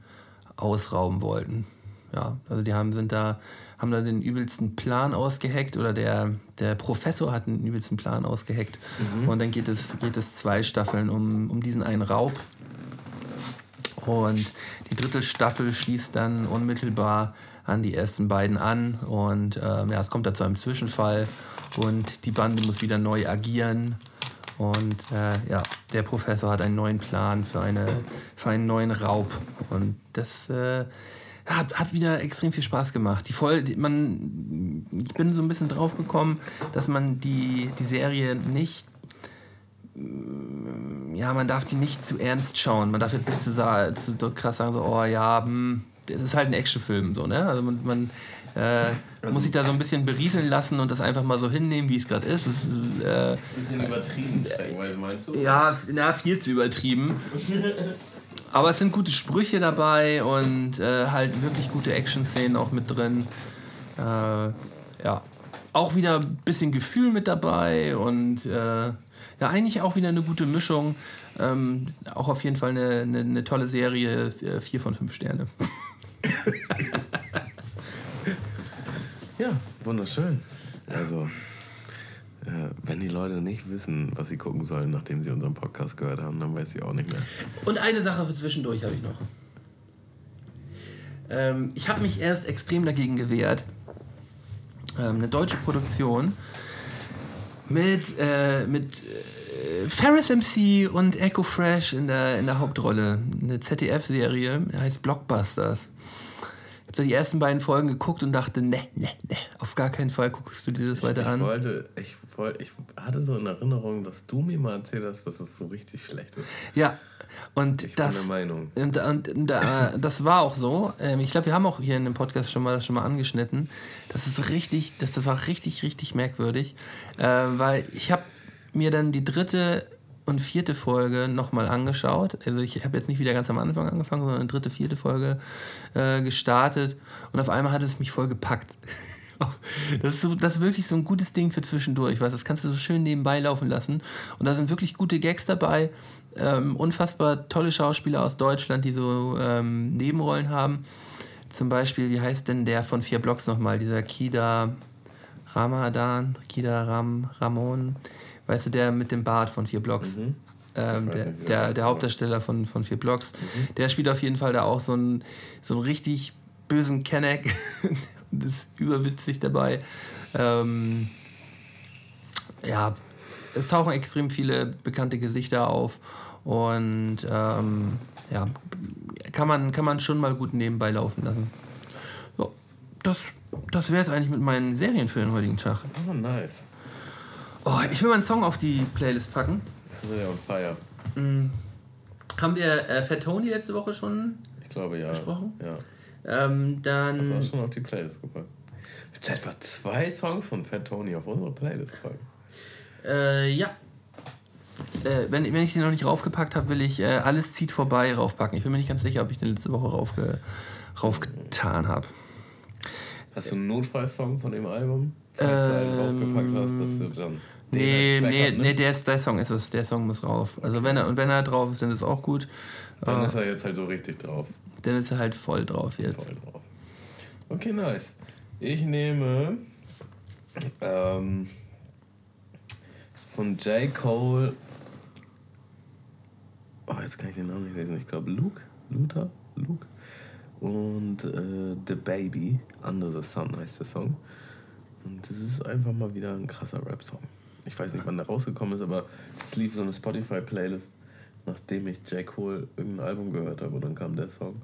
ausrauben wollten. Ja, also die haben, sind da, haben da den übelsten Plan ausgeheckt oder der, der Professor hat den übelsten Plan ausgeheckt. Und dann geht es, geht es zwei Staffeln um, um diesen einen Raub. Und die dritte Staffel schließt dann unmittelbar an die ersten beiden an. Und ähm, ja, es kommt da zu einem Zwischenfall und die Bande muss wieder neu agieren. Und äh, ja, der Professor hat einen neuen Plan für, eine, für einen neuen Raub. Und das äh, hat, hat wieder extrem viel Spaß gemacht. Die Voll, die, man, ich bin so ein bisschen drauf gekommen, dass man die, die Serie nicht ja, man darf die nicht zu ernst schauen. Man darf jetzt nicht zu, zu krass sagen, so, oh ja, hm, das ist halt ein Actionfilm, so, ne? Also man, man äh, muss sich da so ein bisschen berieseln lassen und das einfach mal so hinnehmen, wie es gerade ist. Ist äh, Bisschen übertrieben, Streckenweise meinst du? ja, ja, viel zu übertrieben. Aber es sind gute Sprüche dabei und äh, halt wirklich gute Action-Szenen auch mit drin. Äh, ja, auch wieder ein bisschen Gefühl mit dabei und äh, ja, eigentlich auch wieder eine gute Mischung. Ähm, auch auf jeden Fall eine, eine, eine tolle Serie, äh, vier von fünf Sterne. Ja, wunderschön. Also, äh, Wenn die Leute nicht wissen, was sie gucken sollen, nachdem sie unseren Podcast gehört haben, dann weiß ich auch nicht mehr. Und eine Sache für zwischendurch habe ich noch. Ähm, ich habe mich erst extrem dagegen gewehrt. Ähm, eine deutsche Produktion mit, äh, mit äh, Ferris MC und Echo Fresh in der, in der Hauptrolle. Eine ZDF-Serie, heißt Blockbusters. Ich habe die ersten beiden Folgen geguckt und dachte, ne, ne, ne, auf gar keinen Fall guckst du dir das weiter ich an. Wollte, ich, wollte, ich hatte so in Erinnerung, dass du mir mal erzählt hast, dass es so richtig schlecht ist. Ja, und ich das, bin der Meinung. Und, und, und äh, das war auch so. Ähm, ich glaube, wir haben auch hier in dem Podcast schon mal, schon mal angeschnitten. Das ist richtig, das, das war richtig, richtig merkwürdig. Äh, weil ich habe mir dann die dritte und vierte Folge nochmal angeschaut. Also ich habe jetzt nicht wieder ganz am Anfang angefangen, sondern dritte, vierte Folge äh, gestartet. Und auf einmal hat es mich voll gepackt. Das ist, so, das ist wirklich so ein gutes Ding für zwischendurch, weil das kannst du so schön nebenbei laufen lassen. Und da sind wirklich gute Gags dabei, ähm, unfassbar tolle Schauspieler aus Deutschland, die so ähm, Nebenrollen haben. Zum Beispiel, wie heißt denn der von vier Blocks nochmal, dieser Kida Ramadan, Kida Ram, Ramon, weißt du, der mit dem Bart von vier Blocks. Mhm. Ähm, der, der, der Hauptdarsteller von, von vier Blocks, mhm. der spielt auf jeden Fall da auch so einen, so einen richtig bösen Kenneck. das ist überwitzig dabei. Ähm, ja, es tauchen extrem viele bekannte Gesichter auf und ähm, ja, kann man, kann man schon mal gut nebenbei laufen lassen. So, das das wäre es eigentlich mit meinen Serien für den heutigen Tag. Oh, nice. Oh, ich will mal einen Song auf die Playlist packen. Das ist ja on fire. Mhm. Haben wir äh, Fat Tony letzte Woche schon ich glaube, ja. besprochen? Ja. Ähm, dann. Hast du auch schon auf die Playlist gepackt? Jetzt etwa zwei Songs von Fat Tony auf unsere Playlist packen. Äh, ja. Äh, wenn, wenn ich den noch nicht raufgepackt habe, will ich äh, Alles zieht vorbei raufpacken. Ich bin mir nicht ganz sicher, ob ich den letzte Woche raufge raufgetan habe. Hast du einen Notfallsong von dem Album? Draufgepackt hast, dass du dann. Nee, nee, nee der, ist, der Song ist es. Der Song muss rauf. Also okay. wenn er und wenn er drauf ist, dann ist auch gut. Dann uh, ist er jetzt halt so richtig drauf. Dann ist er halt voll drauf jetzt. Voll drauf. Okay, nice. Ich nehme ähm, von J. Cole. Oh, jetzt kann ich den Namen nicht lesen. Ich glaube Luke. Luther? Luke? und äh, The Baby, Under the Sun heißt der Song. Und das ist einfach mal wieder ein krasser Rap-Song. Ich weiß nicht, wann der rausgekommen ist, aber es lief so eine Spotify-Playlist, nachdem ich J. Cole irgendein Album gehört habe und dann kam der Song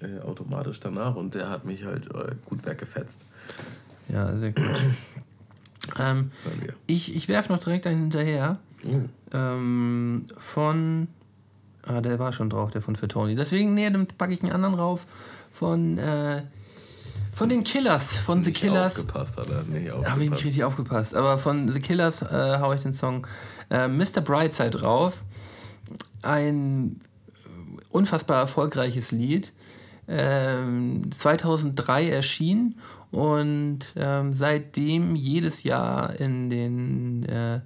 äh, automatisch danach und der hat mich halt äh, gut weggefetzt. Ja, sehr gut. ähm, ich ich werfe noch direkt einen hinterher. Oh. Ähm, von Ah, der war schon drauf, der von für Tony. Deswegen, nee, dann packe ich einen anderen rauf. Von, äh, von den Killers. Von nicht The Killers. Aufgepasst hat er, nicht aufgepasst. Habe ich nicht richtig aufgepasst. Aber von The Killers äh, haue ich den Song äh, Mr. Brightside drauf. Ein unfassbar erfolgreiches Lied. Ähm, 2003 erschienen und ähm, seitdem jedes Jahr in den, äh,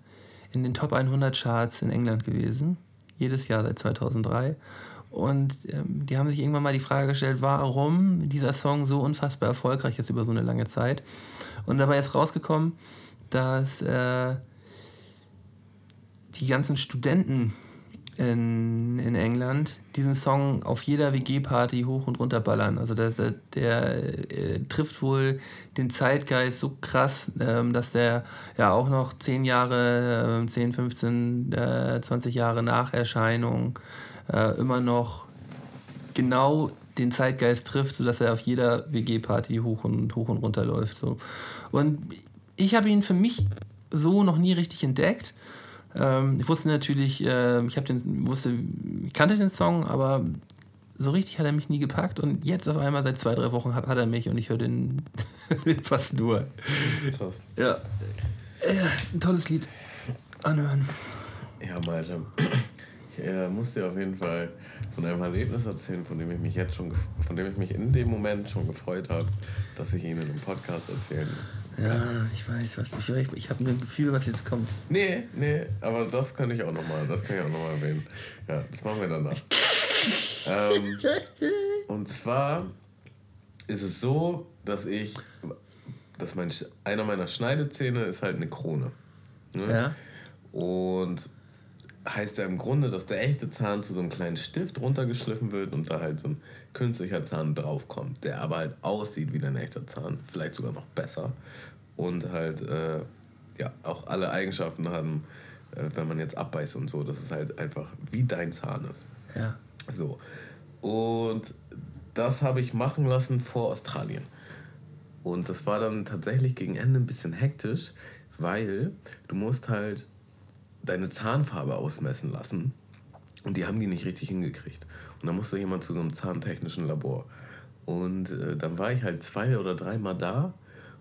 in den Top 100 Charts in England gewesen jedes Jahr seit 2003. Und ähm, die haben sich irgendwann mal die Frage gestellt, warum dieser Song so unfassbar erfolgreich ist über so eine lange Zeit. Und dabei ist rausgekommen, dass äh, die ganzen Studenten in, in England diesen Song auf jeder WG-Party hoch und runter ballern. Also der, der, der äh, trifft wohl den Zeitgeist so krass, ähm, dass der ja auch noch 10 Jahre, äh, 10, 15, äh, 20 Jahre nach Erscheinung äh, immer noch genau den Zeitgeist trifft, sodass er auf jeder WG-Party hoch und, hoch und runter läuft. So. Und ich habe ihn für mich so noch nie richtig entdeckt. Ähm, ich wusste natürlich, äh, ich habe den, wusste, ich kannte den Song, aber so richtig hat er mich nie gepackt und jetzt auf einmal seit zwei, drei Wochen hat, hat er mich und ich höre den fast nur. Das ist krass. Ja. ja, ein tolles Lied. Anhören. Ja, Malte. Ich äh, muss dir auf jeden Fall von einem Erlebnis erzählen, von dem ich mich jetzt schon, von dem ich mich in dem Moment schon gefreut habe, dass ich Ihnen im Podcast erzählen ja, ich weiß, was ich, ich, ich habe ein Gefühl, was jetzt kommt. Nee, nee, aber das kann ich auch nochmal, das kann ich auch nochmal erwähnen. Ja, das machen wir danach. ähm, und zwar ist es so, dass ich, dass mein, einer meiner Schneidezähne ist halt eine Krone. Ne? Ja. Und heißt ja im Grunde, dass der echte Zahn zu so einem kleinen Stift runtergeschliffen wird und da halt so ein künstlicher Zahn draufkommt, der aber halt aussieht wie ein echter Zahn, vielleicht sogar noch besser und halt äh, ja auch alle Eigenschaften haben, äh, wenn man jetzt abbeißt und so, dass es halt einfach wie dein Zahn ist. Ja. So. Und das habe ich machen lassen vor Australien. Und das war dann tatsächlich gegen Ende ein bisschen hektisch, weil du musst halt deine Zahnfarbe ausmessen lassen. Und die haben die nicht richtig hingekriegt. Und dann musste jemand zu so einem zahntechnischen Labor. Und äh, dann war ich halt zwei oder dreimal da.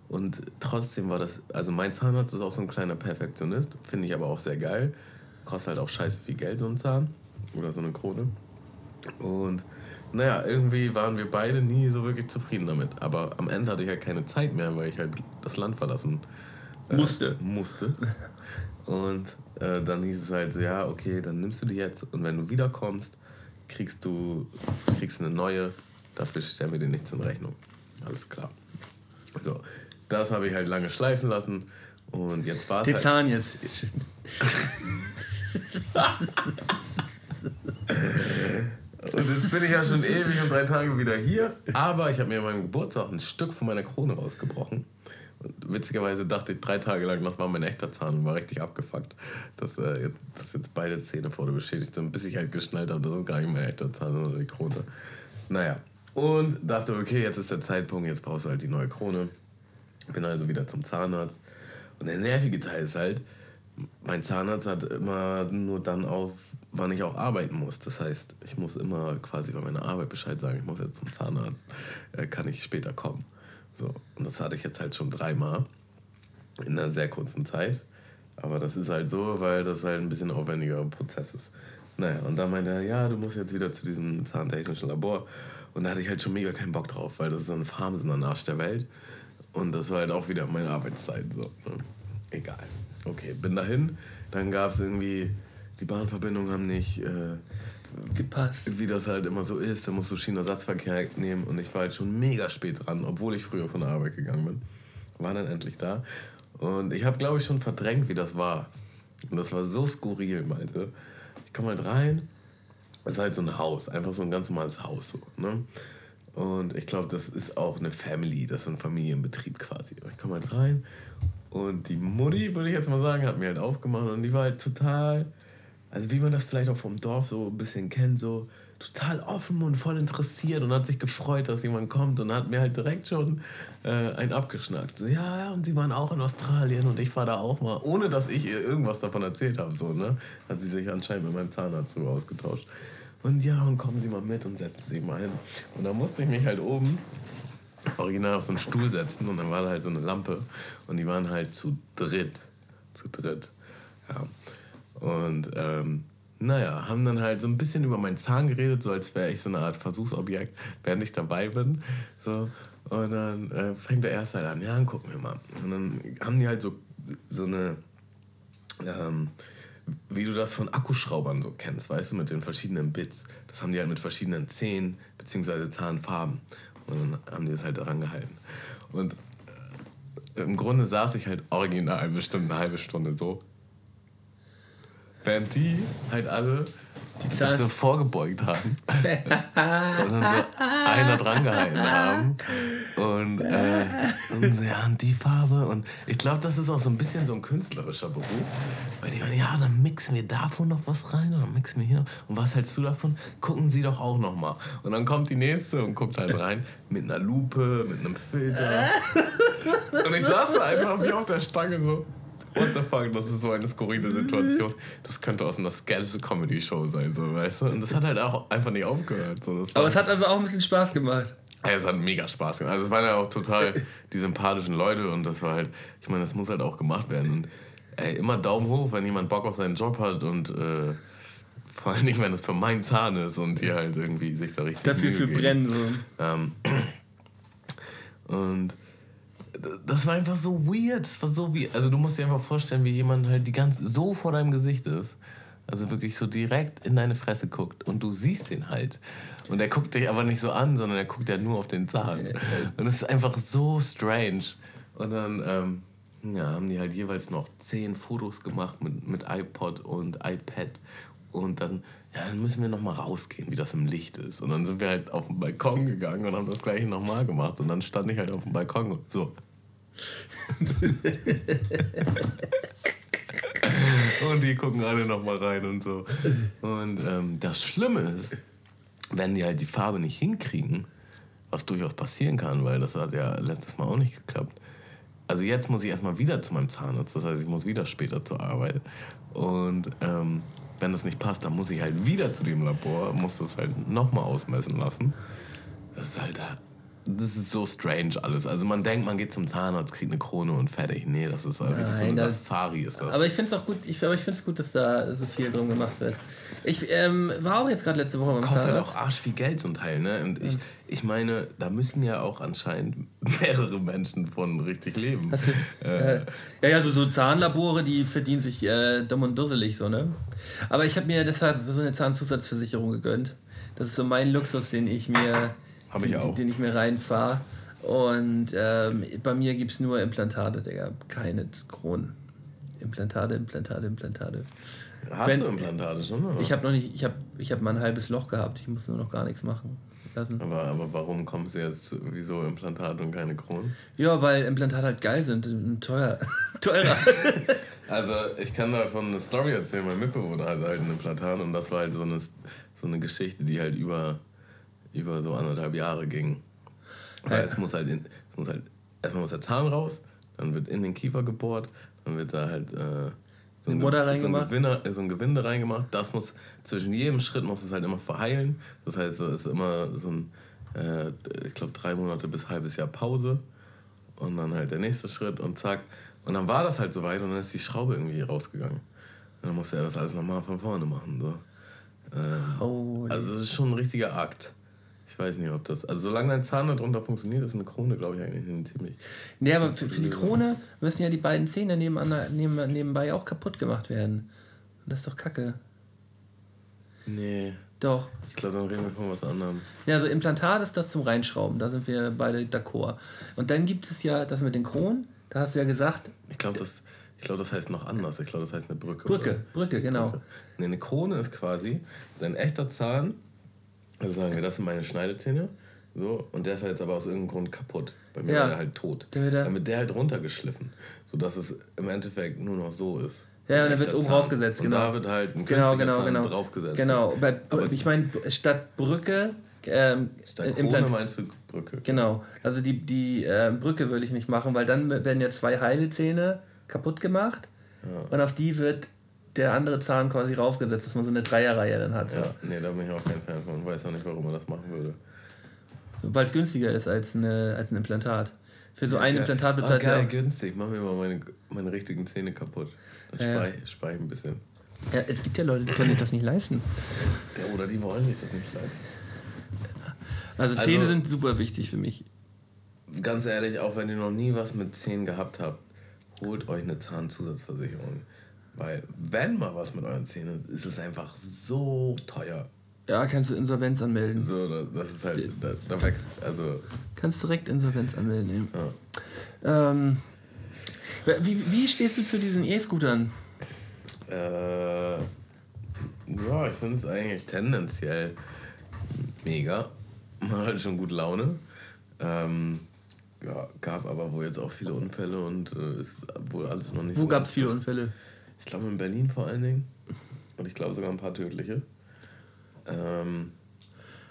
Und trotzdem war das, also mein Zahnarzt ist auch so ein kleiner Perfektionist, finde ich aber auch sehr geil. Kostet halt auch scheiße viel Geld, so ein Zahn. Oder so eine Krone. Und naja, irgendwie waren wir beide nie so wirklich zufrieden damit. Aber am Ende hatte ich halt keine Zeit mehr, weil ich halt das Land verlassen äh, musste. musste. Und äh, dann hieß es halt so, ja, okay, dann nimmst du die jetzt und wenn du wiederkommst, kriegst du kriegst eine neue. Dafür stellen wir dir nichts in Rechnung. Alles klar. So, das habe ich halt lange schleifen lassen und jetzt war es Den halt Zahn jetzt. Und jetzt bin ich ja schon ewig und drei Tage wieder hier. Aber ich habe mir an meinem Geburtstag ein Stück von meiner Krone rausgebrochen. Witzigerweise dachte ich drei Tage lang, das war mein echter Zahn und war richtig abgefuckt, dass, äh, jetzt, dass jetzt beide Zähne vorne beschädigt sind, bis ich halt geschnallt habe, das ist gar nicht mein echter Zahn, sondern die Krone. Naja, und dachte, okay, jetzt ist der Zeitpunkt, jetzt brauchst du halt die neue Krone. Bin also wieder zum Zahnarzt. Und der nervige Teil ist halt, mein Zahnarzt hat immer nur dann auf, wann ich auch arbeiten muss. Das heißt, ich muss immer quasi bei meiner Arbeit Bescheid sagen, ich muss jetzt zum Zahnarzt, äh, kann ich später kommen. So, und das hatte ich jetzt halt schon dreimal in einer sehr kurzen Zeit. Aber das ist halt so, weil das halt ein bisschen aufwendiger Prozess ist. Naja, und dann meinte er, ja, du musst jetzt wieder zu diesem zahntechnischen Labor. Und da hatte ich halt schon mega keinen Bock drauf, weil das ist so eine Farm, so ein Arsch der Welt. Und das war halt auch wieder meine Arbeitszeit. So, ne? Egal. Okay, bin dahin. Dann gab es irgendwie, die Bahnverbindungen haben nicht äh, gepasst. Wie das halt immer so ist. Da musst du Schienenersatzverkehr nehmen. Und ich war halt schon mega spät dran, obwohl ich früher von der Arbeit gegangen bin. War dann endlich da. Und ich habe, glaube ich, schon verdrängt, wie das war. Und das war so skurril, meinte. Ich komme halt rein. Es ist halt so ein Haus, einfach so ein ganz normales Haus. So, ne? Und ich glaube, das ist auch eine Family, das ist ein Familienbetrieb quasi. Ich komme halt rein und die Mutti, würde ich jetzt mal sagen, hat mir halt aufgemacht und die war halt total, also wie man das vielleicht auch vom Dorf so ein bisschen kennt, so total offen und voll interessiert und hat sich gefreut, dass jemand kommt und hat mir halt direkt schon äh, einen abgeschnackt. So, ja, und sie waren auch in Australien und ich war da auch mal, ohne dass ich ihr irgendwas davon erzählt habe, so, ne? Hat sie sich anscheinend mit meinem Zahnarzt so ausgetauscht. Und ja, und kommen Sie mal mit und setzen Sie mal hin. Und da musste ich mich halt oben original auf so einen Stuhl setzen und dann war da halt so eine Lampe und die waren halt zu dritt. Zu dritt. Ja. Und ähm, naja, haben dann halt so ein bisschen über meinen Zahn geredet, so als wäre ich so eine Art Versuchsobjekt, während ich dabei bin. So. Und dann äh, fängt der erste halt an, ja, dann gucken wir mal. Und dann haben die halt so, so eine, ähm, wie du das von Akkuschraubern so kennst, weißt du, mit den verschiedenen Bits. Das haben die halt mit verschiedenen Zähnen bzw. Zahnfarben. Und dann haben die das halt daran gehalten. Und äh, im Grunde saß ich halt original bestimmt eine halbe Stunde so. Während die halt alle die sich so vorgebeugt haben. Und dann so einer dran gehalten haben. Und, äh, und ja, und die Farbe. Und ich glaube, das ist auch so ein bisschen so ein künstlerischer Beruf, weil die meinen, ja, dann mixen wir davon noch was rein und dann mixen wir hier noch. Und was hältst du davon? Gucken Sie doch auch noch mal. Und dann kommt die nächste und guckt halt rein mit einer Lupe, mit einem Filter. Und ich saß da einfach wie auf der Stange so what the fuck, das ist so eine skurrile Situation. Das könnte aus einer Sketch-Comedy-Show sein, so, weißt du? Und das hat halt auch einfach nicht aufgehört. So. Aber es hat also auch ein bisschen Spaß gemacht. Ja, es hat mega Spaß gemacht. Also es waren ja auch total die sympathischen Leute und das war halt, ich meine, das muss halt auch gemacht werden. Und ey, immer Daumen hoch, wenn jemand Bock auf seinen Job hat und äh, vor allem, wenn das für meinen Zahn ist und die halt irgendwie sich da richtig Dafür Mühe für brennen so. Ähm, und das war einfach so weird. Das war so wie, also du musst dir einfach vorstellen, wie jemand halt die ganze so vor deinem Gesicht ist. Also wirklich so direkt in deine Fresse guckt und du siehst den halt. Und er guckt dich aber nicht so an, sondern er guckt ja nur auf den Zahn. Und es ist einfach so strange. Und dann, ähm, Ja, haben die halt jeweils noch zehn Fotos gemacht mit, mit iPod und iPad. Und dann, ja, dann müssen wir nochmal rausgehen, wie das im Licht ist. Und dann sind wir halt auf den Balkon gegangen und haben das gleiche nochmal gemacht. Und dann stand ich halt auf dem Balkon und so. und die gucken alle nochmal rein und so. Und ähm, das Schlimme ist, wenn die halt die Farbe nicht hinkriegen, was durchaus passieren kann, weil das hat ja letztes Mal auch nicht geklappt. Also jetzt muss ich erstmal wieder zu meinem Zahnarzt, das heißt, ich muss wieder später zur Arbeit. Und ähm, wenn das nicht passt, dann muss ich halt wieder zu dem Labor, muss das halt nochmal ausmessen lassen. Das ist halt das ist so strange alles. Also man denkt, man geht zum Zahnarzt, kriegt eine Krone und fertig. Nee, das ist halt wirklich so eine Safari ist das. Aber ich finde es auch gut, ich, aber ich finde es gut, dass da so viel drum gemacht wird. Ich ähm, war auch jetzt gerade letzte Woche beim Kostet halt auch arsch viel Geld zum Teil, ne? Und ich, ich meine, da müssen ja auch anscheinend mehrere Menschen von richtig leben. Hast du, äh, ja, ja, so, so Zahnlabore, die verdienen sich äh, dumm und dusselig so, ne? Aber ich habe mir deshalb so eine Zahnzusatzversicherung gegönnt. Das ist so mein Luxus, den ich mir habe ich auch. Den ich mir reinfahre. Und ähm, bei mir gibt es nur Implantate, Digga. Keine Kronen. Implantate, Implantate, Implantate. Hast Wenn, du Implantate schon? Oder? Ich habe noch nicht, ich habe ich hab mal ein halbes Loch gehabt. Ich muss nur noch gar nichts machen. Aber, aber warum kommen sie jetzt, wieso Implantate und keine Kronen? Ja, weil Implantate halt geil sind und teuer. teurer. also ich kann davon eine Story erzählen. Mein Mitbewohner hat halt ein Implantat und das war halt so eine, so eine Geschichte, die halt über über so anderthalb Jahre ging. Weil ja. es muss halt, in, es muss halt, erstmal muss der Zahn raus, dann wird in den Kiefer gebohrt, dann wird da halt äh, so, ein, so, ein Gewinner, so ein Gewinde reingemacht. Das muss, zwischen jedem Schritt muss es halt immer verheilen. Das heißt, es ist immer so ein, äh, ich glaube, drei Monate bis halbes Jahr Pause. Und dann halt der nächste Schritt und zack. Und dann war das halt soweit und dann ist die Schraube irgendwie rausgegangen. Und dann musste er das alles nochmal von vorne machen. So. Ähm, also es ist schon ein richtiger Akt. Ich weiß nicht, ob das. Also, solange dein Zahn darunter funktioniert, ist eine Krone, glaube ich, eigentlich ziemlich. Nee, aber für, für, die Krone müssen ja die beiden Zähne nebeneinander, neben, nebenbei auch kaputt gemacht werden. Und das ist doch kacke. Nee. Doch. Ich glaube, dann reden wir von was anderem. Ja, also Implantat ist das zum Reinschrauben. Da sind wir beide d'accord. Und dann gibt es ja das mit den Kronen. Da hast du ja gesagt. Ich glaube, das. Ich glaube, das heißt noch anders. Ich glaube, das heißt eine Brücke. Brücke, oder? Brücke, genau. Brücke. Nee, eine Krone ist quasi dein echter Zahn also sagen wir, das sind meine Schneidezähne. So, und der ist halt jetzt aber aus irgendeinem Grund kaputt. Bei mir ja. war der halt tot. Der dann wird der halt runtergeschliffen, sodass es im Endeffekt nur noch so ist. Ja, und dann wird es oben draufgesetzt, genau. Und da wird halt ein genau, genau, Zahn genau. draufgesetzt. Genau, Bei, aber ich meine, statt Brücke. Ähm, statt Krone meinst du Brücke. Genau, also die, die äh, Brücke würde ich nicht machen, weil dann werden ja zwei heile Zähne kaputt gemacht ja. und auf die wird der andere Zahn quasi raufgesetzt, dass man so eine Dreierreihe dann hat. Ja, nee, da bin ich auch kein Fan von. Weiß auch nicht, warum man das machen würde. Weil es günstiger ist als, eine, als ein Implantat. Für so ja, ein geil. Implantat bezahlt oh, geil, ja günstig. Mach mir mal meine, meine richtigen Zähne kaputt. Dann ja. spare ich, spar ich ein bisschen. Ja, es gibt ja Leute, die können sich das nicht leisten. Ja, oder die wollen sich das nicht leisten. Also Zähne also, sind super wichtig für mich. Ganz ehrlich, auch wenn ihr noch nie was mit Zähnen gehabt habt, holt euch eine Zahnzusatzversicherung. Weil, wenn mal was mit euren Zähnen ist, ist es einfach so teuer. Ja, kannst du Insolvenz anmelden. So, das ist halt, das, da wächst, also... Kannst direkt Insolvenz anmelden, ja. Ähm, wie, wie stehst du zu diesen E-Scootern? Äh, ja, ich finde es eigentlich tendenziell mega. Man hat schon gute Laune. Ähm, ja, gab aber wohl jetzt auch viele Unfälle und äh, ist wohl alles noch nicht Wo so. Wo gab es viele Unfälle? Ich glaube in Berlin vor allen Dingen. Und ich glaube sogar ein paar tödliche. Ähm,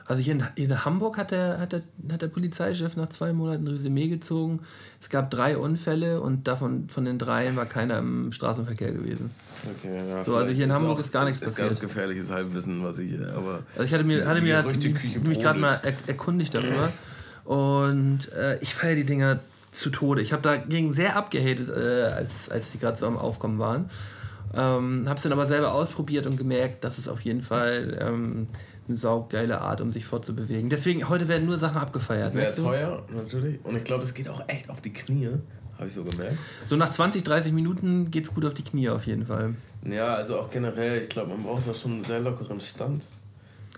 also hier in, in, Hamburg hat der, hat, der, hat der Polizeichef nach zwei Monaten ein Resümee gezogen. Es gab drei Unfälle und davon von den dreien war keiner im Straßenverkehr gewesen. Okay, ja, so, also hier in Hamburg ist gar nichts passiert. Das ist ganz gefährliches Halbwissen, was ich aber. Also ich hatte mir, die, hatte mir mich gerade mal er, erkundigt darüber. Und äh, ich feiere die Dinger zu Tode. Ich habe dagegen sehr abgehatet, äh, als, als die gerade so am Aufkommen waren. Ähm, habe es dann aber selber ausprobiert und gemerkt, dass es auf jeden Fall ähm, eine saugeile Art, um sich fortzubewegen. Deswegen, heute werden nur Sachen abgefeiert. Sehr teuer, natürlich. Und ich glaube, es geht auch echt auf die Knie, habe ich so gemerkt. So nach 20, 30 Minuten geht es gut auf die Knie auf jeden Fall. Ja, also auch generell, ich glaube, man braucht da schon einen sehr lockeren Stand,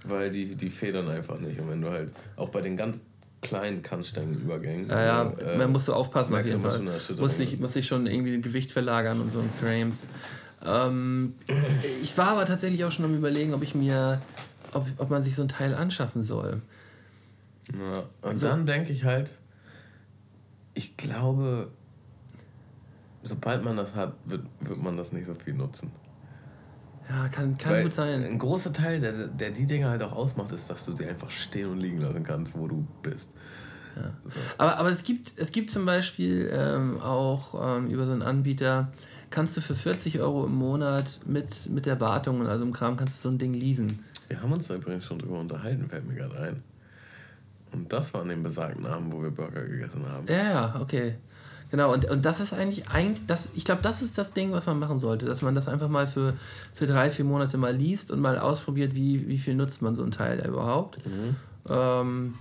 weil die, die federn einfach nicht. Und wenn du halt auch bei den ganz kleinen Kannstangenübergängen. Ja, ja, äh, man musste aufpassen auf jeden Fall. Muss sich, muss sich schon irgendwie ein Gewicht verlagern und so ein Frames. Ähm, ich war aber tatsächlich auch schon am überlegen, ob ich mir, ob, ob man sich so ein Teil anschaffen soll. Ja, und So. dann denke ich halt, ich glaube, sobald man das hat, wird, wird man das nicht so viel nutzen. Ja, kann, kann Weil gut sein. Ein großer Teil, der, der die Dinge halt auch ausmacht, ist, dass du sie einfach stehen und liegen lassen kannst, wo du bist. So. Aber, aber es, gibt, es gibt zum Beispiel ähm, auch ähm, über so einen Anbieter, kannst du für 40 Euro im Monat mit, mit der Wartung und also im Kram, kannst du so ein Ding leasen. Wir haben uns da übrigens schon drüber unterhalten, fällt mir gerade ein. Und das war an dem besagten Abend, wo wir Burger gegessen haben. Ja, ja, okay. Genau, und, und das ist eigentlich, ein, das, ich glaube, das ist das Ding, was man machen sollte, dass man das einfach mal für, für drei, vier Monate mal liest und mal ausprobiert, wie, wie viel nutzt man so ein Teil überhaupt. Ähm,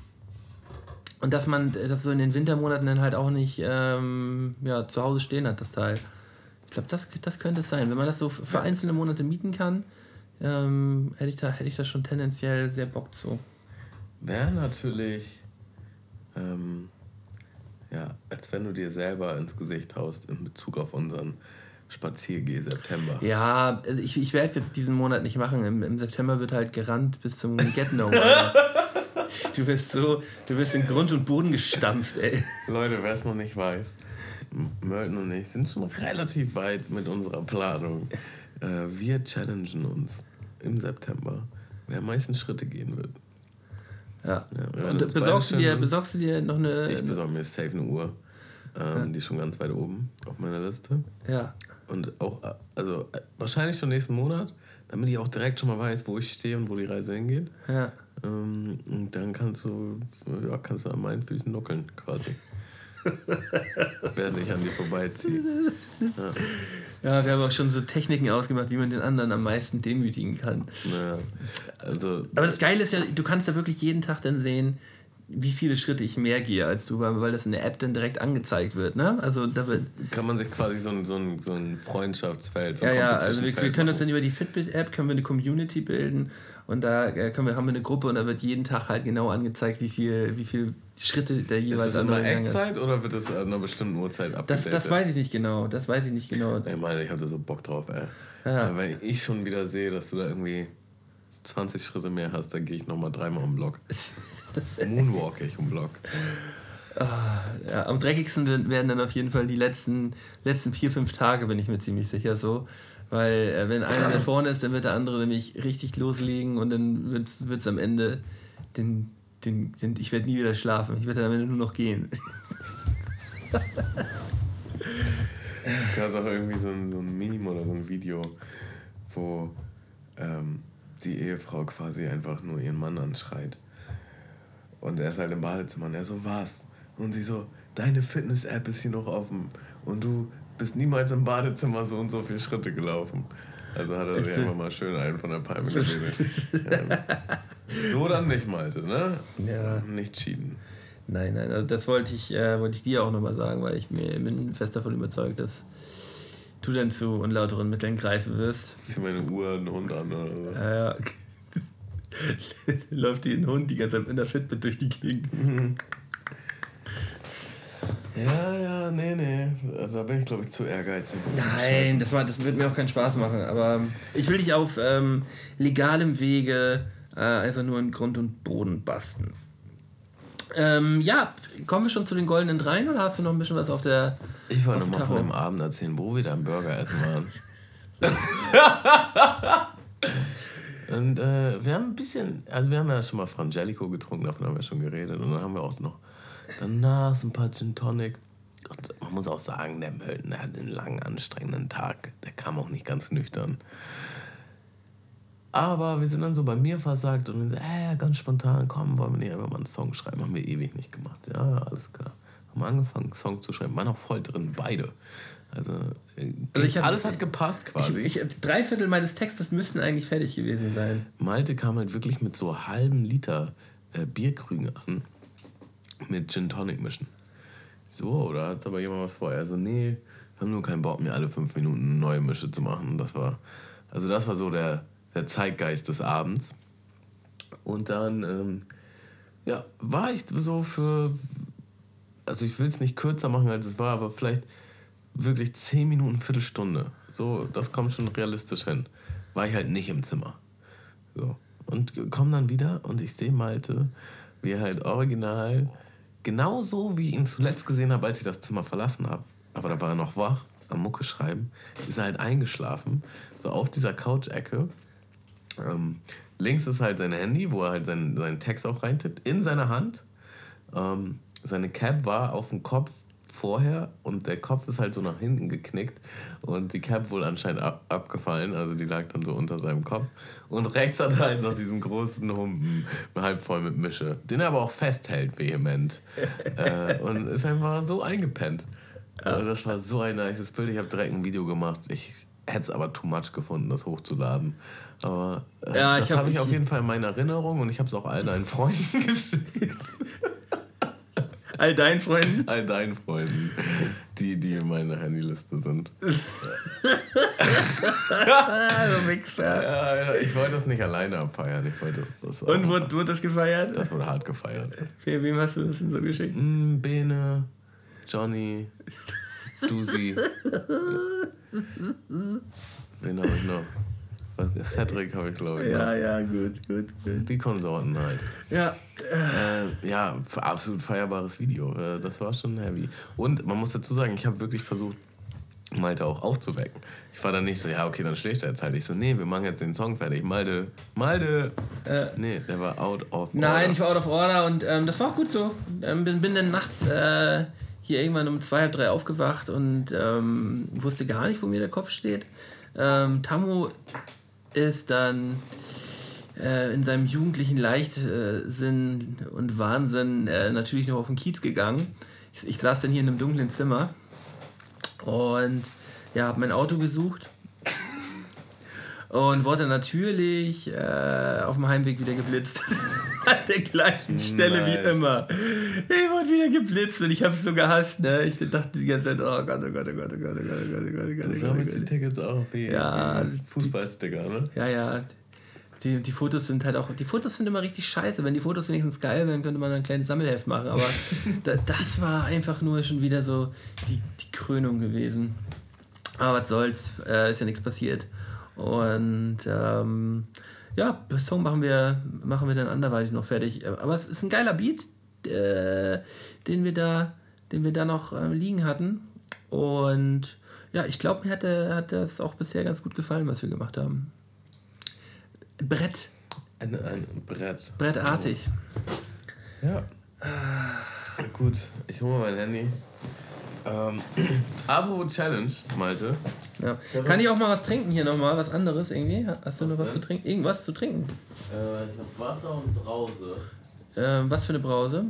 und dass man das so in den Wintermonaten dann halt auch nicht ähm, ja, zu Hause stehen hat, das Teil. Ich glaube, das, das könnte es sein. Wenn man das so für einzelne Monate mieten kann, ähm, hätte, ich da, hätte ich da schon tendenziell sehr Bock zu. Wäre natürlich, ähm, ja, als wenn du dir selber ins Gesicht haust in Bezug auf unseren Spaziergeh September. Ja, also ich, ich werde es jetzt diesen Monat nicht machen. Im, Im September wird halt gerannt bis zum Get No. du bist so, du bist in Grund und Boden gestampft, ey. Leute, wer es noch nicht weiß, M- Mölten und ich sind schon relativ weit mit unserer Planung. Äh, wir challengen uns im September, wer am meisten Schritte gehen wird. Ja. Ja, Und besorgst du, dir, besorgst du dir noch eine. Ich besorge mir safe eine Uhr. Ähm, Die ist schon ganz weit oben auf meiner Liste. ja. Und auch, äh, also äh, wahrscheinlich schon nächsten Monat, damit ich auch direkt schon mal weiß, wo ich stehe und wo die Reise hingeht. Ja. Ähm, und dann kannst du, ja, kannst du an meinen Füßen nuckeln, quasi. Während ich an dir vorbeiziehe. ja, wir haben auch schon so Techniken ausgemacht, wie man den anderen am meisten demütigen kann. Naja, also, Aber das Geile ist ja, du kannst ja wirklich jeden Tag dann sehen, wie viele Schritte ich mehr gehe als du, weil das in der App dann direkt angezeigt wird. Ne? Also da kann man sich quasi so ein, so ein, so ein Freundschaftsfeld, so Ja, ein ja, also wir, wir können das dann über die Fitbit-App, können wir eine Community bilden und da äh, können wir, haben wir eine Gruppe und da wird jeden Tag halt genau angezeigt, wie viel, wie viel Schritte der Ist jeweils das immer andere gegangen ist. Echtzeit oder wird das an einer bestimmten Uhrzeit Das, abgedatet? das weiß ich nicht genau, das weiß ich nicht genau. Ey, meine, ich hatte so Bock drauf, ey. Ja. Wenn ich schon wieder sehe, dass du da irgendwie 20 Schritte mehr hast, dann gehe ich nochmal dreimal um Block. Moonwalk ich um Block. Ja, am dreckigsten werden- werden dann auf jeden Fall die letzten, letzten vier, fünf Tage, bin ich mir ziemlich sicher so. Weil äh, wenn einer da vorne ist, dann wird der andere nämlich richtig loslegen und dann wird es am Ende den, den, den ich werde nie wieder schlafen. Ich werde dann am Ende nur noch gehen. Es gab auch irgendwie so ein, so ein Meme oder so ein Video, wo ähm, die Ehefrau quasi einfach nur ihren Mann anschreit. Und er ist halt im Badezimmer und er so, was? Und sie so, deine Fitness-App ist hier noch offen und du bist niemals im Badezimmer so und so viele Schritte gelaufen. Also hat er sich einfach mal schön einen von der Palme geredet. ähm, so dann nicht, Malte, ne? Ja. Nicht cheaten. Nein, nein, also das wollte ich, äh, wollte ich dir auch nochmal sagen, weil ich mir bin fest davon überzeugt, dass du dann zu unlauteren Mitteln greifen wirst. Zieh meine Uhr einen Hund an oder so. Ja, ja. Läuft dir ein Hund die ganze Zeit in der Fitbit durch die Gegend. Ja, ja, nee, nee. Also da bin ich, glaube ich, zu ehrgeizig. Nein, das, war, das wird mir auch keinen Spaß machen. Aber ich will dich auf ähm, legalem Wege äh, einfach nur in Grund und Boden basten. Ähm, ja, kommen wir schon zu den goldenen Dreien oder hast du noch ein bisschen was auf der. Ich wollte auf dem noch mal von dem Abend erzählen, wo wir da einen Burger essen waren. Und äh, wir haben ein bisschen, also wir haben ja schon mal Frangelico getrunken, davon haben wir schon geredet. Und dann haben wir auch noch danach so ein paar Gin Tonic. Und man muss auch sagen, der Mölten der hat einen langen, anstrengenden Tag. Der kam auch nicht ganz nüchtern. Aber wir sind dann so bei mir versagt und wir so, äh, ganz spontan, komm, wollen wir nicht einfach mal einen Song schreiben? Haben wir ewig nicht gemacht. Ja, alles klar. Haben angefangen, einen Song zu schreiben. Waren auch voll drin, beide. Also, äh, Also hab- alles hat gepasst quasi. Ich, ich, drei Viertel meines Textes müssten eigentlich fertig gewesen sein. Malte kam halt wirklich mit so halben Liter äh, Bierkrügen an. Mit Gin Tonic mischen. So, oder hat aber jemand was vor? Er so, nee, wir haben nur keinen Bock, mir alle fünf Minuten eine neue Mische zu machen. Das war, also das war so der, der Zeitgeist des Abends. Und dann ähm, ja, war ich so für, also ich will es nicht kürzer machen, als es war, aber vielleicht wirklich 10 Minuten, Viertelstunde. So, das kommt schon realistisch hin. War ich halt nicht im Zimmer. So. Und komm dann wieder und ich sehe Malte, wie er halt original, genauso wie ich ihn zuletzt gesehen habe, als ich das Zimmer verlassen habe, aber da war er noch wach, am Mucke schreiben, ist er halt eingeschlafen, so auf dieser Couch-Ecke. Ähm, links ist halt sein Handy, wo er halt seinen, seinen Text auch reintippt, in seiner Hand. Ähm, seine Cap war auf dem Kopf vorher und der Kopf ist halt so nach hinten geknickt und die Cap wohl anscheinend ab, abgefallen, also die lag dann so unter seinem Kopf. Und rechts hat er halt noch diesen großen Humpen, halb voll mit Mische, den er aber auch festhält, vehement. äh, und ist einfach so eingepennt. Also das war so ein nices Bild. Ich habe direkt ein Video gemacht. Ich hätte es aber too much gefunden, das hochzuladen. Aber äh, ja, das habe hab ich auf jeden Fall in meiner Erinnerung und ich habe es auch all deinen Freunden geschickt. All deinen Freunden? All deinen Freunden, die, die in meiner Handyliste sind. du Wichser. Ja, ja, ich wollte das nicht alleine abfeiern. Ich wollte das, das Und wurde, wurde das gefeiert? Das wurde hart gefeiert. Okay, wem hast du das denn so geschickt? Mm, Bene, Johnny, Dusi. Wen habe ich noch? Cedric habe ich, glaube ich. Ja, noch. ja, gut, gut, gut. Die Konsorten halt. Ja. Äh, ja, absolut feierbares Video. Äh, das war schon heavy. Und man muss dazu sagen, ich habe wirklich versucht, Malte auch aufzuwecken. Ich war dann nicht so, ja, okay, dann schläft er jetzt halt. Ich so, nee, wir machen jetzt den Song fertig. Malte, Malte. Äh, nee, der war out of order. Nein, ich war out of order und ähm, das war auch gut so. Ähm, bin, bin dann nachts äh, hier irgendwann um zwei, halb drei aufgewacht und ähm, wusste gar nicht, wo mir der Kopf steht. Ähm, Tamu ist dann äh, in seinem jugendlichen Leichtsinn und Wahnsinn äh, natürlich noch auf den Kiez gegangen. Ich, ich saß dann hier in einem dunklen Zimmer und ja, habe mein Auto gesucht und wurde natürlich äh, auf dem Heimweg wieder geblitzt. An der gleichen Stelle Nein. wie immer. Ich wurde wieder geblitzt und ich habe es so gehasst. Ne? Ich dachte die ganze Zeit, oh Gott, oh Gott, oh Gott, oh Gott, oh Gott, oh Gott, oh Gott. Oh Gott du sammelst oh Gott, die Tickets auch wie ja, Fußballsticker, ne? Ja, ja. Die, die Fotos sind halt auch, die Fotos sind immer richtig scheiße. Wenn die Fotos wenigstens geil wären, könnte man ein kleines Sammelheft machen. Aber da, das war einfach nur schon wieder so die, die Krönung gewesen. Aber was soll's, äh, ist ja nichts passiert. Und ähm, ja, den Song machen wir, machen wir dann anderweitig noch fertig. Aber es ist ein geiler Beat, äh, den wir da, den wir da noch äh, liegen hatten. Und ja, ich glaube, mir hat, der, hat das auch bisher ganz gut gefallen, was wir gemacht haben. Brett. Ein, ein Brett. Brettartig. Ja. Gut, ich hole mal mein Handy. Ähm, Avo Challenge, Malte. Ja. Kann ich auch mal was trinken hier nochmal? Was anderes irgendwie? Hast du was noch was denn? zu trinken? Irgendwas zu trinken? Äh, ich hab Wasser und Brause. Äh, was für eine Brause?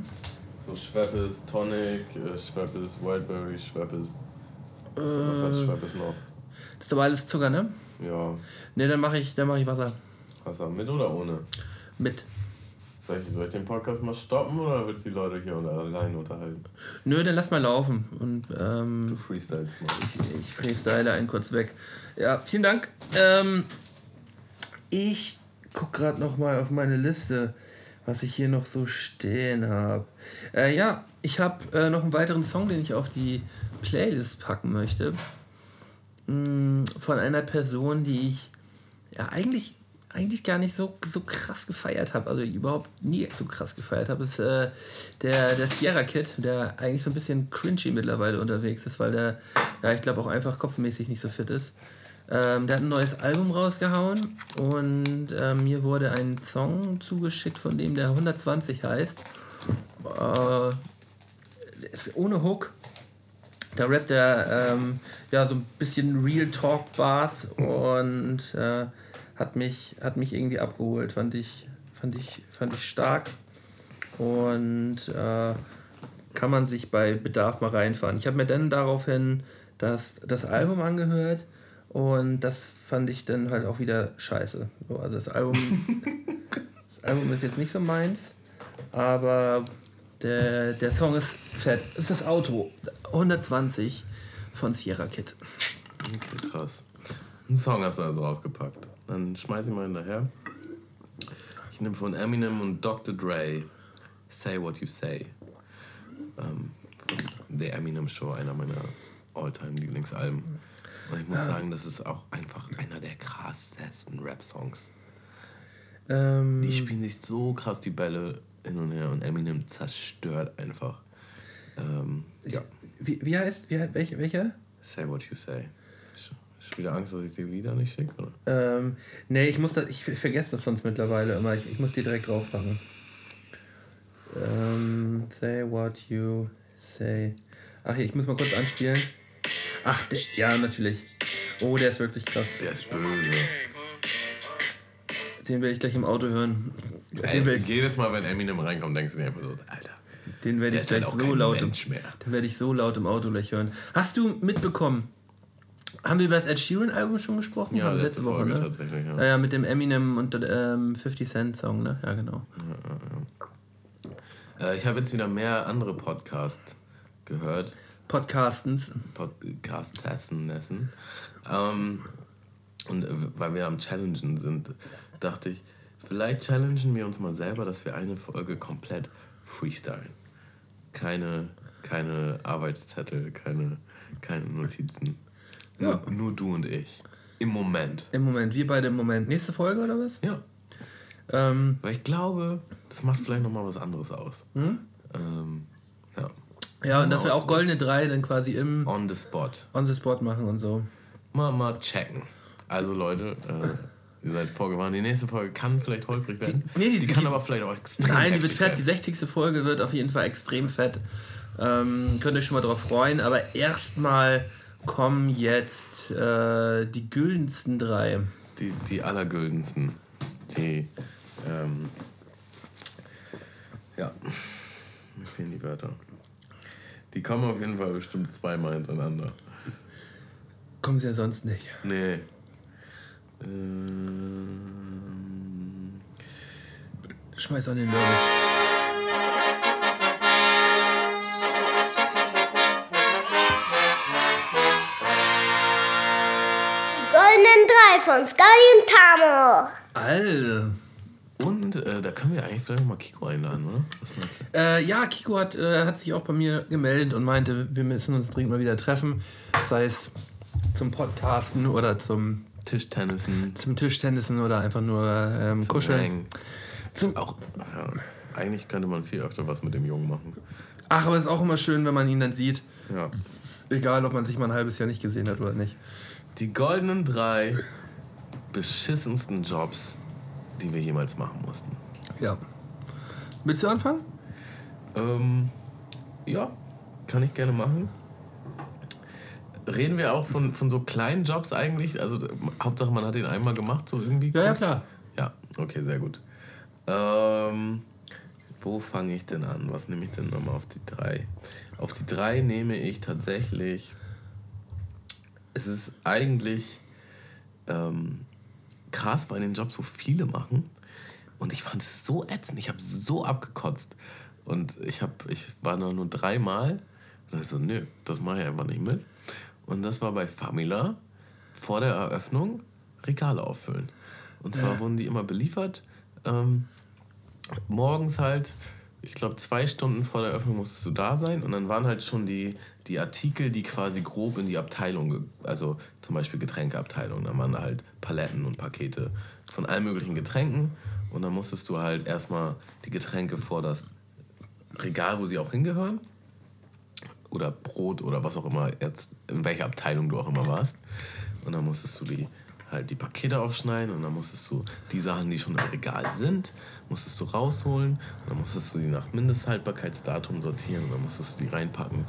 So Schweppes Tonic, äh, Schweppes Wildberry, Schweppes. Was, äh, was hat Schweppes noch? Das ist aber alles Zucker, ne? Ja. Ne, dann mache ich, mach ich Wasser. Wasser mit oder ohne? Mit. Soll ich, soll ich den Podcast mal stoppen oder willst du die Leute hier allein unterhalten? Nö, dann lass mal laufen. Und, ähm, du freestylst mal. Ich, ich freestyle einen kurz weg. Ja, vielen Dank. Ähm, ich guck gerade noch mal auf meine Liste, was ich hier noch so stehen habe. Äh, ja, ich habe äh, noch einen weiteren Song, den ich auf die Playlist packen möchte. Mm, von einer Person, die ich ja eigentlich eigentlich gar nicht so, so krass gefeiert habe, also überhaupt nie so krass gefeiert habe, ist äh, der, der Sierra Kid, der eigentlich so ein bisschen cringy mittlerweile unterwegs ist, weil der, ja, ich glaube auch einfach kopfmäßig nicht so fit ist. Ähm, der hat ein neues Album rausgehauen und äh, mir wurde ein Song zugeschickt, von dem der 120 heißt. Äh, ist ohne Hook. Da rappt er ähm, ja so ein bisschen Real Talk Bars und äh, hat mich, hat mich irgendwie abgeholt, fand ich, fand ich, fand ich stark. Und äh, kann man sich bei Bedarf mal reinfahren. Ich habe mir dann daraufhin das, das Album angehört und das fand ich dann halt auch wieder scheiße. So, also das Album, das Album ist jetzt nicht so meins, aber der, der Song ist fett. ist das Auto. 120 von Sierra Kid. Okay, krass. Ein Song hast du also aufgepackt. Dann schmeiß ich mal hinterher. Ich nehme von Eminem und Dr. Dre Say What You Say. Ähm, von The Eminem Show, einer meiner All-Time-Lieblingsalben. Und ich muss Ja. sagen, das ist auch einfach einer der krassesten Rap-Songs. Ähm, Die spielen sich so krass die Bälle hin und her und Eminem zerstört einfach. Ähm, ja, wie, wie heißt, wie, welcher? say what you say. Hast du wieder Angst, dass ich die Lieder nicht schicke? Oder? Ähm, nee, ich muss das, ich ver- vergesse das sonst mittlerweile immer. Ich, ich muss die direkt drauf machen. Ähm, say what you say. Ach, hier, ich muss mal kurz anspielen. Ach, der, ja, natürlich. Oh, der ist wirklich krass. Der ist böse. Den werde ich gleich im Auto hören. Den Ey, werde ich, jedes Mal, wenn Eminem reinkommt, denkst du dir einfach so, Alter, den werd der ich halt gleich so laut im, den werde ich so laut im Auto gleich hören. Hast du mitbekommen? Haben wir über das Ed Sheeran Album schon gesprochen? Ja, wir letzte Folge tatsächlich, ja. Ja, ja, mit dem Eminem und ähm, 50 Cent Song, ne? Ja, genau. Äh, ich habe jetzt wieder mehr andere Podcasts gehört. Podcastens. Podcast testen lassen. Ähm, und äh, weil wir am Challengen sind, dachte ich, vielleicht challengen wir uns mal selber, dass wir eine Folge komplett freestylen. Keine, keine Arbeitszettel, keine, keine Notizen. Nur, nur du und ich. Im Moment. Im Moment, wir beide im Moment. Nächste Folge oder was? Ja. Ähm, Weil ich glaube, das macht vielleicht nochmal was anderes aus. Hm? Ähm, ja. ja, und dass wir auch goldene drei dann quasi im On the spot. On the Spot machen und so. Mal, mal checken. Also Leute, äh, ihr seid vorgewarnt. Die nächste Folge kann vielleicht holprig werden. nee, die- die, kann die- aber vielleicht auch extrem Nein, die wird fett. Die werden. 60. Folge wird auf jeden Fall extrem fett. Ähm, könnt ihr euch schon mal drauf freuen. Aber erstmal kommen jetzt äh, die güldensten drei. Die, die allergüldensten. Die, ähm, ja, mir fehlen die Wörter. Die kommen auf jeden Fall bestimmt zweimal hintereinander. Kommen sie ja sonst nicht. Nee. Ähm, Schmeiß an den Nervous. Goldenen Drei von Sky und Tamo. Alter. und äh, da können wir eigentlich vielleicht noch mal Kiko einladen, oder? Was meinst du? Äh, ja, Kiko hat, äh, hat sich auch bei mir gemeldet und meinte, wir müssen uns dringend mal wieder treffen. Sei es zum Podcasten oder zum, Tischtennisen. zum Tischtennisen oder einfach nur ähm, kuscheln. Hängen. Zum auch, ja, eigentlich könnte man viel öfter was mit dem Jungen machen. Ach, aber es ist auch immer schön, wenn man ihn dann sieht. Ja. Egal, ob man sich mal ein halbes Jahr nicht gesehen hat oder nicht. Die goldenen drei beschissensten Jobs, die wir jemals machen mussten. Ja. Willst du anfangen? Ähm, ja, kann ich gerne machen. Reden wir auch von, von so kleinen Jobs eigentlich? Also Hauptsache man hat den einmal gemacht, so irgendwie? Ja, ja, klar. Ja, okay, sehr gut. Ähm, wo fange ich denn an? Was nehme ich denn nochmal auf die drei? Auf die drei nehme ich tatsächlich. Es ist eigentlich ähm, krass, weil den Job so viele machen. Und ich fand es so ätzend. Ich habe so abgekotzt. Und ich, hab, ich war noch nur dreimal. Und ich so, nö, das mache ich einfach nicht mit. Und das war bei Famila vor der Eröffnung Regale auffüllen. Und zwar Ja. wurden die immer beliefert. Ähm, morgens halt, ich glaube, zwei Stunden vor der Eröffnung musstest du da sein. Und dann waren halt schon die, die Artikel, die quasi grob in die Abteilung, also zum Beispiel Getränkeabteilung, da waren da halt Paletten und Pakete von allen möglichen Getränken. Und dann musstest du halt erstmal die Getränke vor das Regal, wo sie auch hingehören, oder Brot oder was auch immer, jetzt, in welcher Abteilung du auch immer warst. Und dann musstest du die halt die Pakete aufschneiden und dann musstest du die Sachen, die schon im Regal sind, musstest du rausholen und dann musstest du die nach Mindesthaltbarkeitsdatum sortieren und dann musstest du die reinpacken.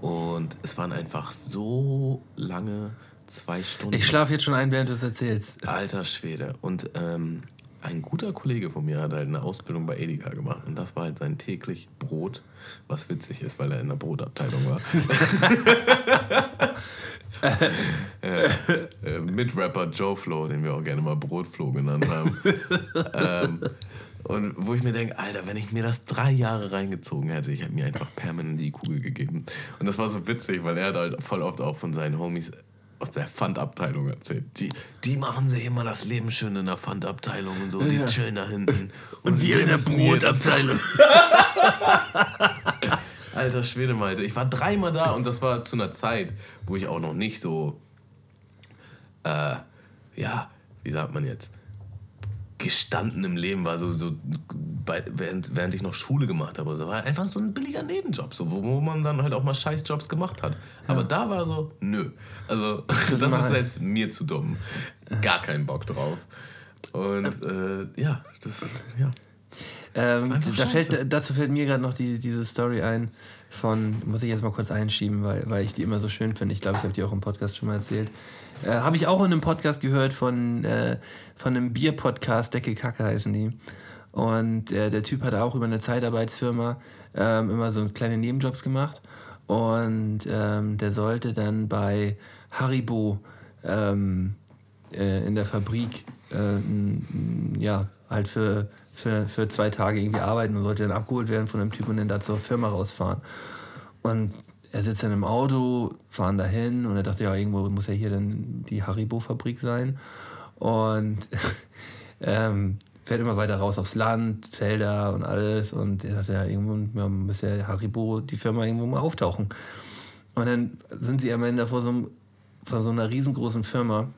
Und es waren einfach so lange zwei Stunden. Ich schlafe jetzt schon ein, während du es erzählst. Alter Schwede. Und ähm, ein guter Kollege von mir hat halt eine Ausbildung bei Edeka gemacht. Und das war halt sein täglich Brot, was witzig ist, weil er in der Brotabteilung war. äh, äh, Mitrapper Joe Flo, den wir auch gerne mal Brotflo genannt haben. ähm, und wo ich mir denke, Alter, wenn ich mir das drei Jahre reingezogen hätte, ich hätte mir einfach permanent die Kugel gegeben. Und das war so witzig, weil er hat halt voll oft auch von seinen Homies aus der Pfandabteilung erzählt. Die, die machen sich immer das Leben schön in der Pfandabteilung und so. Die Ja. chillen da hinten. Und wir in der Brotabteilung. Alter Schwede, Malte. Ich war dreimal da und das war zu einer Zeit, wo ich auch noch nicht so, äh, ja, wie sagt man jetzt, gestanden im Leben war, so, so bei, während, während ich noch Schule gemacht habe. So war einfach so ein billiger Nebenjob, so, wo, wo man dann halt auch mal Scheißjobs gemacht hat. Aber da war so, nö. Also, das, mal- ist selbst mir zu dumm. Gar keinen Bock drauf. Und äh, ja, das, ja. Ähm, da fällt, dazu fällt mir gerade noch die, diese Story ein von, muss ich jetzt mal kurz einschieben, weil, weil ich die immer so schön finde. Ich glaube, ich habe die auch im Podcast schon mal erzählt. Äh, habe ich auch in einem Podcast gehört von, äh, von einem Bier-Podcast, Deckel Kacke heißen die. Und äh, der Typ hat auch über eine Zeitarbeitsfirma ähm, immer so kleine Nebenjobs gemacht. Und ähm, der sollte dann bei Haribo ähm, äh, in der Fabrik äh, ja, halt für, für, für zwei Tage irgendwie arbeiten und sollte dann abgeholt werden von einem Typ und dann da zur Firma rausfahren. Und er sitzt dann im Auto, fahren dahin und er dachte, ja, irgendwo muss ja hier dann die Haribo-Fabrik sein. Und ähm, fährt immer weiter raus aufs Land, Felder und alles. Und er dachte, ja, irgendwo ja, muss ja Haribo, die Firma irgendwo mal auftauchen. Und dann sind sie am Ende vor so, einem, vor so einer riesengroßen Firma,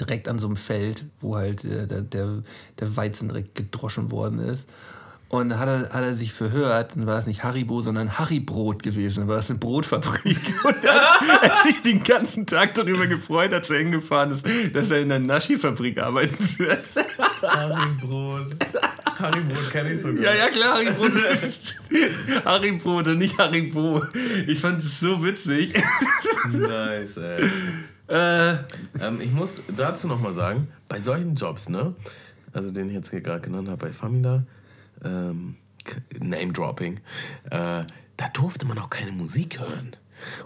direkt an so einem Feld, wo halt äh, der, der, der Weizen direkt gedroschen worden ist. Und da hat er, hat er sich verhört, dann war es nicht Haribo, sondern Haribrot gewesen. Dann war das eine Brotfabrik. Und er hat er hat sich den ganzen Tag darüber gefreut, als er hingefahren ist, dass er in einer Naschi-Fabrik arbeiten wird. Haribrot. Haribrot kenne ich sogar. Ja, ja, klar, Haribrot. Haribrot und nicht Haribo. Ich fand es so witzig. Nice, ey. Äh, Ähm, ich muss dazu nochmal sagen, bei solchen Jobs, ne, also den ich jetzt hier gerade genannt habe, bei Famila, ähm, Name-Dropping, äh, da durfte man auch keine Musik hören.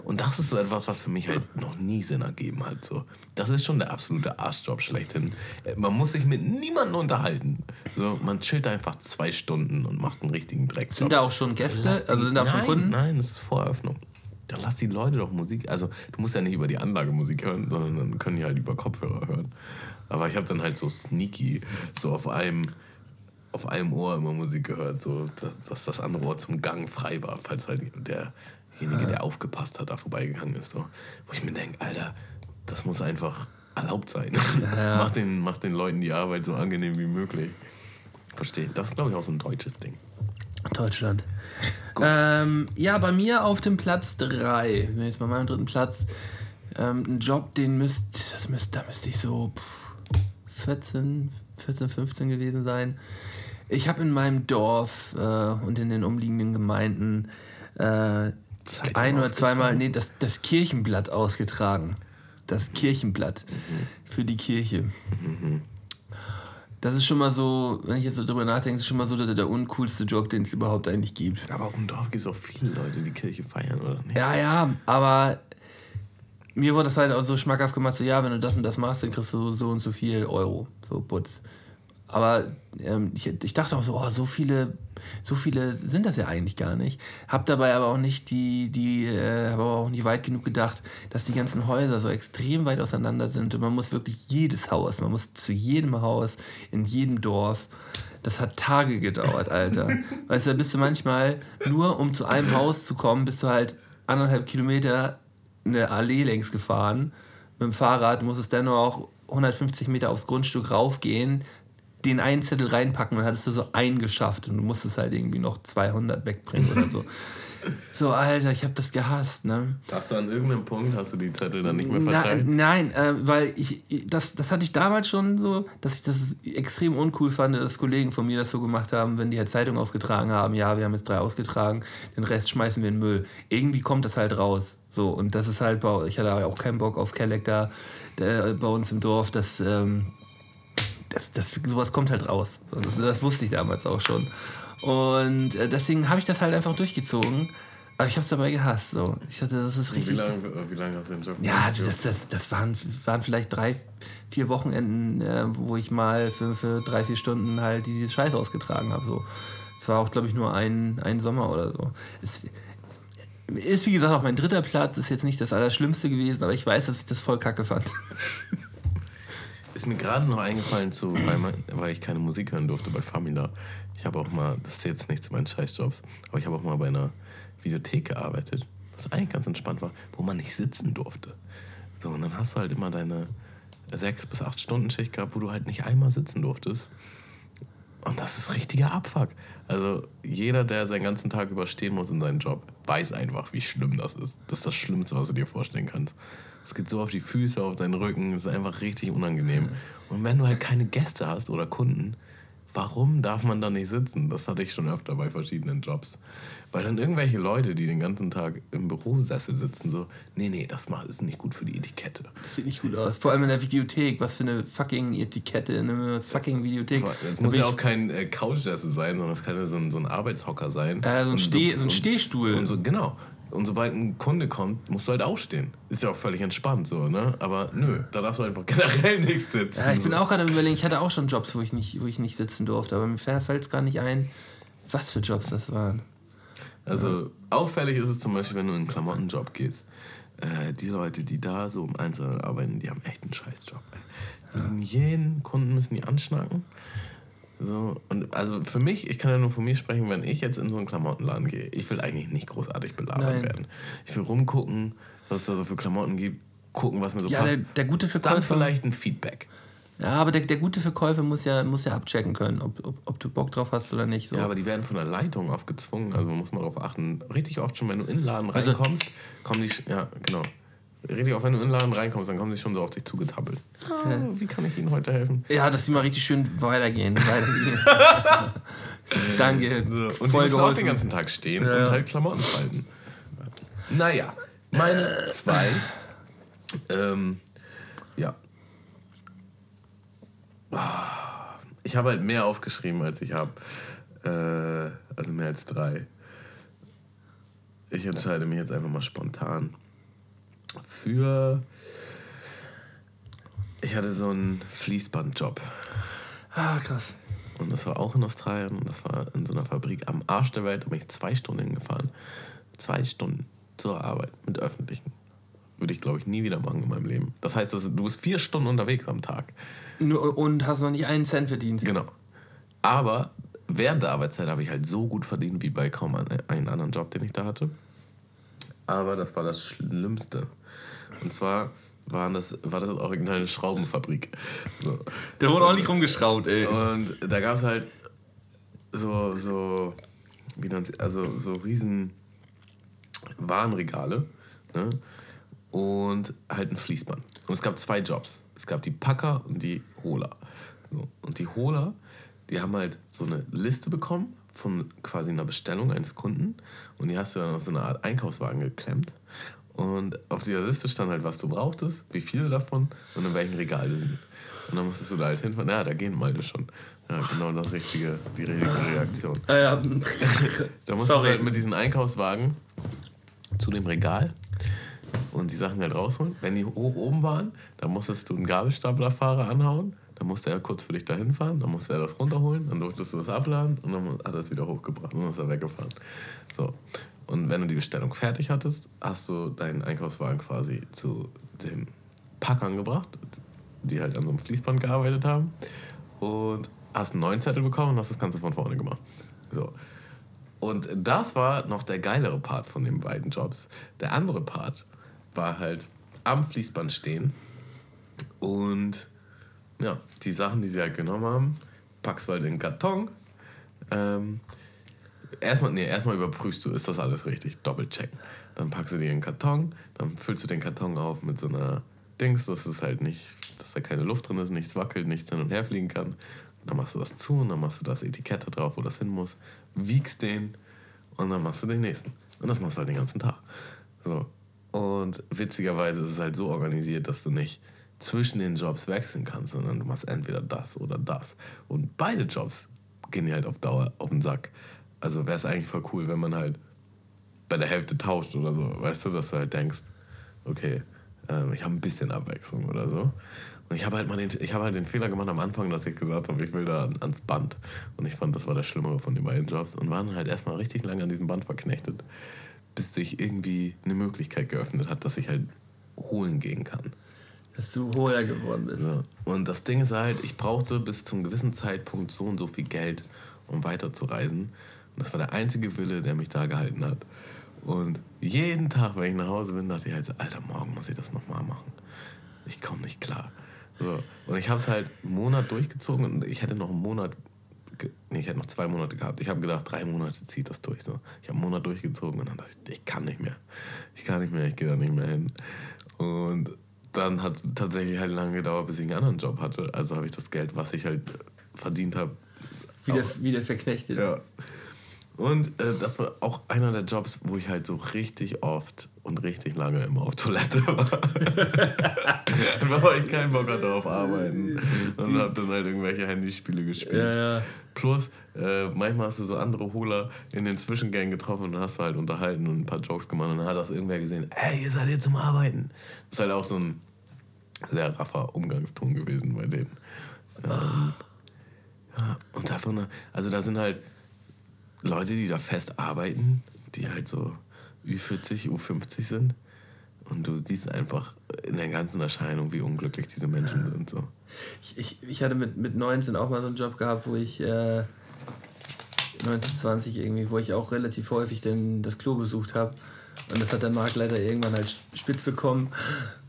Und das ist so etwas, was für mich halt noch nie Sinn ergeben hat. So. Das ist schon der absolute Arschjob schlechthin. Äh, Man muss sich mit niemandem unterhalten. So, man chillt einfach zwei Stunden und macht einen richtigen Dreckjob. sind da auch schon Gäste? Die- Also sind da schon nein, Kunden? Nein, das ist Voreröffnung. Dann lass die Leute doch Musik. Also, du musst ja nicht über die Anlage Musik hören, sondern dann können die halt über Kopfhörer hören. Aber ich habe dann halt so sneaky, so auf einem, auf einem Ohr immer Musik gehört, so dass- das andere Ohr zum Gang frei war, falls halt derjenige, der aufgepasst hat, da vorbeigegangen ist. So. Wo ich mir denke, Alter, das muss einfach erlaubt sein. Ja. mach, den, mach den Leuten die Arbeit so angenehm wie möglich. Verstehe. Das ist, glaube ich, auch so ein deutsches Ding. Deutschland. Ähm, ja, bei mir auf dem Platz 3, jetzt bei meinem dritten Platz, ähm, ein Job, den müsst, das müsst, da müsste ich so pff, 14, 14, 15 gewesen sein. Ich habe in meinem Dorf äh, und in den umliegenden Gemeinden äh, ein oder zweimal nee, das, das Kirchenblatt ausgetragen. Das Kirchenblatt für die Kirche. Das ist schon mal so, wenn ich jetzt so drüber nachdenke, ist schon mal so der, der uncoolste Job, den es überhaupt eigentlich gibt. Aber auf dem Dorf gibt es auch viele Leute, die Kirche feiern, oder nicht? Ja, ja, aber mir wurde das halt auch so schmackhaft gemacht, so ja, wenn du das und das machst, dann kriegst du so und so viel Euro, so Putz. Aber ähm, ich, ich dachte auch so, oh, so viele, so viele sind das ja eigentlich gar nicht. Hab dabei aber auch nicht die, die, äh, habe aber auch nicht weit genug gedacht, dass die ganzen Häuser so extrem weit auseinander sind und man muss wirklich jedes Haus, man muss zu jedem Haus, in jedem Dorf. Das hat Tage gedauert, Alter. weißt du, da bist du manchmal nur, um zu einem Haus zu kommen, bist du halt anderthalb Kilometer eine Allee längs gefahren mit dem Fahrrad, du musstest dann nur auch 150 Meter aufs Grundstück raufgehen, den einen Zettel reinpacken und hattest du so einen geschafft und du musstest halt irgendwie noch 200 wegbringen oder so. So, Alter, ich habe das gehasst, ne? Hast du an irgendeinem Punkt, hast du die Zettel dann nicht mehr Na, verteilt? nein, äh, weil ich, das, das hatte ich damals schon so, dass ich das extrem uncool fand, dass Kollegen von mir das so gemacht haben, wenn die halt Zeitung ausgetragen haben, ja, wir haben jetzt drei ausgetragen, den Rest schmeißen wir in den Müll. Irgendwie kommt das halt raus. So, und das ist halt, bei- ich hatte auch keinen Bock auf Kelleck da der, bei uns im Dorf, das, ähm, das, das, sowas kommt halt raus. Das, das wusste ich damals auch schon. Und äh, deswegen habe ich das halt einfach durchgezogen. Aber ich habe es dabei gehasst. So. Ich dachte, das ist Wie richtig. lange, wie lange hast du den Job Ja, das, das, das waren, waren vielleicht drei, vier Wochenenden, äh, wo ich mal für, für drei, vier Stunden halt die Scheiße ausgetragen habe. So. Es war auch, glaube ich, nur ein, ein Sommer oder so. Es, Ist wie gesagt auch mein dritter Platz, ist jetzt nicht das Allerschlimmste gewesen, aber ich weiß, dass ich das voll kacke fand. Ist mir gerade noch eingefallen, zu, weil, man, weil ich keine Musik hören durfte bei Famila. Ich habe auch mal, das ist jetzt nicht zu meinen Scheißjobs, aber ich habe auch mal bei einer Videothek gearbeitet, was eigentlich ganz entspannt war, wo man nicht sitzen durfte. So, und dann hast du halt immer deine sechs bis acht Stunden Schicht gehabt, wo du halt nicht einmal sitzen durftest. Und das ist richtiger Abfuck. Also jeder, der seinen ganzen Tag überstehen muss in seinem Job, weiß einfach, wie schlimm das ist. Das ist das Schlimmste, was du dir vorstellen kannst. Es geht so auf die Füße, auf deinen Rücken, es ist einfach richtig unangenehm. Und wenn du halt keine Gäste hast oder Kunden, warum darf man da nicht sitzen? Das hatte ich schon öfter bei verschiedenen Jobs. Weil dann irgendwelche Leute, die den ganzen Tag im Bürosessel sitzen, so, nee, nee, das ist nicht gut für die Etikette. Das sieht nicht gut aus. Vor allem in der Videothek. Was für eine fucking Etikette in einer fucking Videothek. Es muss ja auch kein äh, Couchsessel sein, sondern es kann ja so ein, so ein Arbeitshocker sein. Äh, so ein Steh- so ein und- Stehstuhl. Und so, genau. Und sobald ein Kunde kommt, musst du halt aufstehen. Ist ja auch völlig entspannt so, ne? Aber nö, da darfst du einfach generell nicht sitzen. Ja, ich bin auch gerade überlegen, ich hatte auch schon Jobs, wo ich nicht, wo ich nicht sitzen durfte, aber mir fällt es gar nicht ein, was für Jobs das waren. Also auffällig ist es zum Beispiel, wenn du in einen Klamottenjob gehst. Äh, die Leute, die da so im Einzelnen arbeiten, die haben echt einen Scheißjob. Ey. Die müssen jeden Kunden müssen die anschnacken. So, und also für mich, ich kann ja nur von mir sprechen, wenn ich jetzt in so einen Klamottenladen gehe, ich will eigentlich nicht großartig belabert Nein. werden. Ich will rumgucken, was es da so für Klamotten gibt, gucken, was mir so Ja, passt. der, der gute Dann Verkäufer. vielleicht ein Feedback. Ja, aber der, der gute Verkäufer muss ja, muss ja abchecken können, ob, ob, ob du Bock drauf hast oder nicht. So. Ja, aber die werden von der Leitung oft gezwungen. Also man muss mal darauf achten. Richtig oft schon, wenn du in den Laden Also- reinkommst, kommen die. Ja, genau. Richtig oft, wenn du in den Laden reinkommst, dann kommen die schon so auf dich zugetappelt. Ah, wie kann ich Ihnen heute helfen? Ja, dass die mal richtig schön weitergehen. weitergehen. Danke. Und die müssen auch den ganzen Tag stehen Ja. und halt Klamotten falten. Naja, meine zwei. Ähm, ja. Ah, Ich habe halt mehr aufgeschrieben, als ich habe. Äh, also mehr als drei. Ich entscheide mich jetzt einfach mal spontan für. Ich hatte so einen Fließbandjob. Ah, krass. Und das war auch in Australien. Und das war in so einer Fabrik am Arsch der Welt. Da bin ich zwei Stunden hingefahren. Zwei Stunden zur Arbeit mit Öffentlichen. Würde ich, glaube ich, nie wieder machen in meinem Leben. Das heißt, du bist vier Stunden unterwegs am Tag. Und hast noch nicht einen Cent verdient. Genau. Aber während der Arbeitszeit habe ich halt so gut verdient wie bei kaum einen anderen Job, den ich da hatte. Aber das war das Schlimmste. Und zwar waren das, war das original eine Schraubenfabrik. So. Der wurde auch nicht rumgeschraubt, ey. Und da gab es halt so, so, wie nennt also so riesen Warenregale ne? und halt ein Fließband. Und es gab zwei Jobs. Es gab die Packer und die Holer. So. Und die Holer, die haben halt so eine Liste bekommen von quasi einer Bestellung eines Kunden und die hast du dann auf so eine Art Einkaufswagen geklemmt. Und auf dieser Liste stand halt, was du brauchtest, wie viele davon und in welchem Regal die sind. Und dann musstest du da halt hinfahren. Ja, da gehen Malte schon. Ja, genau das richtige, die richtige Reaktion. Ah, ja. Da musstest Sorry. du halt mit diesem Einkaufswagen zu dem Regal und die Sachen halt rausholen. Wenn die hoch oben waren, dann musstest du einen Gabelstaplerfahrer anhauen. Dann musste er kurz für dich dahin fahren, dann musste er das runterholen, dann durftest du das abladen und dann hat er es wieder hochgebracht und dann ist er weggefahren. So. Und wenn du die Bestellung fertig hattest, hast du deinen Einkaufswagen quasi zu den Packern gebracht, die halt an so einem Fließband gearbeitet haben. Und hast einen neuen Zettel bekommen und hast das Ganze von vorne gemacht. So. Und das war noch der geilere Part von den beiden Jobs. Der andere Part war halt am Fließband stehen und ja, die Sachen, die sie halt genommen haben, packst du halt in den Karton. Ähm, erstmal, nee, erstmal überprüfst du, ist das alles richtig, doppelchecken. Dann packst du die in den Karton, dann füllst du den Karton auf mit so einer Dings, dass es halt nicht, dass da keine Luft drin ist, nichts wackelt, nichts hin und her fliegen kann. Dann machst du das zu und dann machst du das Etikett da drauf, wo das hin muss, wiegst den und dann machst du den nächsten. Und das machst du halt den ganzen Tag. So. Und witzigerweise ist es halt so organisiert, dass du nicht zwischen den Jobs wechseln kannst, sondern du machst entweder das oder das. Und beide Jobs gehen dir halt auf Dauer auf den Sack. Also wäre es eigentlich voll cool, wenn man halt bei der Hälfte tauscht oder so. Weißt du, dass du halt denkst, okay, ähm, ich habe ein bisschen Abwechslung oder so. Und ich habe halt mal den, ich habe halt den Fehler gemacht am Anfang, dass ich gesagt habe, ich will da an- ans Band. Und ich fand, das war das Schlimmere von den beiden Jobs. Und waren halt erstmal richtig lange an diesem Band verknechtet. bis sich irgendwie eine Möglichkeit geöffnet hat, dass ich halt holen gehen kann. Dass du Holer geworden bist. Ja. Und das Ding ist halt, ich brauchte bis zum gewissen Zeitpunkt so und so viel Geld, um weiterzureisen. Und das war der einzige Wille, der mich da gehalten hat. Und jeden Tag, wenn ich nach Hause bin, dachte ich halt so, Alter, morgen muss ich das nochmal machen. Ich komme nicht klar. So. Und ich habe es halt einen Monat durchgezogen und ich hätte noch einen Monat, nee, ich hätte noch zwei Monate gehabt. Ich habe gedacht, drei Monate zieht das durch. So. Ich habe einen Monat durchgezogen und dann dachte ich, ich kann nicht mehr. Ich kann nicht mehr, ich gehe da nicht mehr hin. Und dann hat es tatsächlich halt lange gedauert, bis ich einen anderen Job hatte. Also habe ich das Geld, was ich halt verdient habe, wieder, wieder verknechtet. Ja. Und äh, das war auch einer der Jobs, wo ich halt so richtig oft und richtig lange immer auf Toilette war. Weil ich keinen Bock hatte auf Arbeiten. Und hab dann halt irgendwelche Handyspiele gespielt. Ja, ja. Plus, äh, manchmal hast du so andere Holer in den Zwischengängen getroffen und hast halt unterhalten und ein paar Jokes gemacht. Und dann hat das irgendwer gesehen, ey, ihr seid hier zum Arbeiten. Das ist halt auch so ein sehr raffer Umgangston gewesen bei denen. Ähm, ja, und davon, also da sind halt Leute, die da fest arbeiten, die halt so Ü40, U50 sind. Und du siehst einfach in der ganzen Erscheinung, wie unglücklich diese Menschen sind. So. Ich, ich, ich hatte mit, mit 19 auch mal so einen Job gehabt, wo ich äh, 19, 20 irgendwie, wo ich auch relativ häufig den, das Klo besucht habe. Und das hat der Marktleiter irgendwann halt spitz bekommen.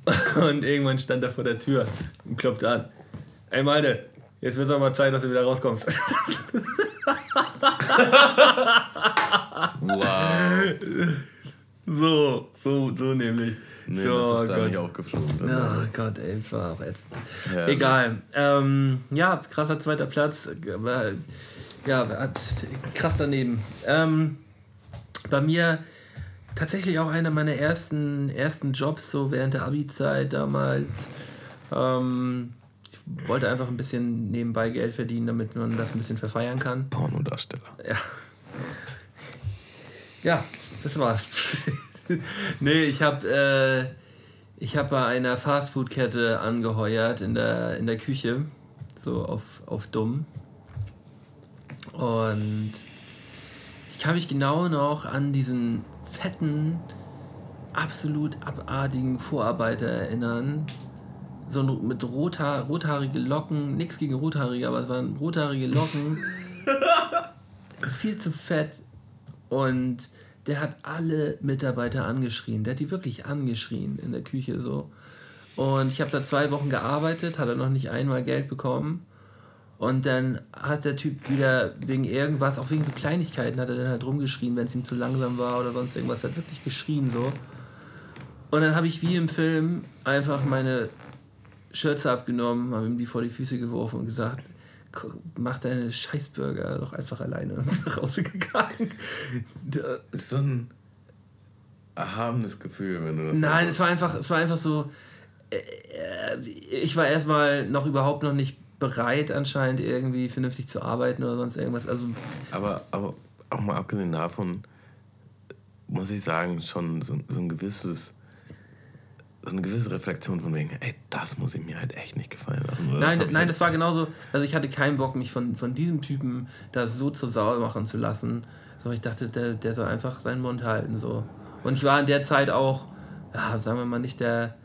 Und irgendwann stand er vor der Tür und klopfte an. Ey Malte, jetzt wird es auch mal Zeit, dass du wieder rauskommst. Wow. So, so, so nämlich. Nee, so, das ist da Gott. nicht aufgeflogen. dann. Oh Gott, ey, es war auch ätzend. Ja, Egal. Ähm, ja, krasser zweiter Platz. Ja, hat- krass daneben. Ähm, bei mir tatsächlich auch einer meiner ersten, ersten Jobs, so während der Abi-Zeit damals. Ähm, wollte einfach ein bisschen nebenbei Geld verdienen, damit man das ein bisschen verfeiern kann. Pornodarsteller. Ja. Ja, das war's. nee, ich habe äh, ich hab bei einer Fastfood-Kette angeheuert in der, in der Küche. So auf, auf dumm. Und ich kann mich genau noch an diesen fetten, absolut abartigen Vorarbeiter erinnern. So ein- mit rothaar, rothaarige Locken, nichts gegen rothaarige, aber es waren rothaarige Locken viel zu fett und der hat alle Mitarbeiter angeschrien. Der hat die wirklich angeschrien in der Küche so. Und ich habe da zwei Wochen gearbeitet, hat er noch nicht einmal Geld bekommen. Und dann hat der Typ wieder wegen irgendwas, auch wegen so Kleinigkeiten, hat er dann halt rumgeschrien, wenn es ihm zu langsam war oder sonst irgendwas, hat wirklich geschrien so. Und dann habe ich wie im Film einfach meine Schürze abgenommen, habe ihm die vor die Füße geworfen und gesagt, "Guck, mach deine Scheißburger doch einfach alleine und bin nach Hause gegangen. Da- Ist so ein erhabenes Gefühl, wenn du das Nein, es war einfach, es war einfach so. äh, äh, Ich war erstmal noch überhaupt noch nicht bereit, anscheinend irgendwie vernünftig zu arbeiten oder sonst irgendwas. Also, Aber, aber auch mal abgesehen davon, muss ich sagen, schon so, so ein gewisses, so eine gewisse Reflexion von wegen, ey, das muss ich mir halt echt nicht gefallen lassen. Oder nein, ich nein, das war genauso. Also, ich hatte keinen Bock, mich von, von diesem Typen das so zur Sau machen zu lassen. So, ich dachte, der, der soll einfach seinen Mund halten. So. Und ich war in der Zeit auch, ja, sagen wir mal, nicht der.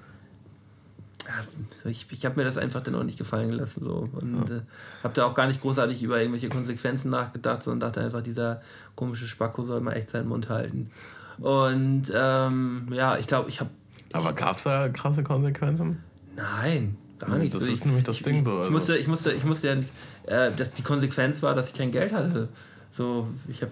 Ja, ich ich habe mir das einfach dann auch nicht gefallen gelassen. So. Und äh, habe da auch gar nicht großartig über irgendwelche Konsequenzen nachgedacht, sondern dachte einfach, dieser komische Spacko soll mal echt seinen Mund halten. Und ähm, ja, ich glaube, ich habe. Aber gab es da krasse Konsequenzen? Nein, gar nicht. Das So, ist ich, nämlich das ich, Ding so, Ich, also- musste, ich musste, ich musste ja, äh, dass die Konsequenz war, dass ich kein Geld hatte. So, ich habe,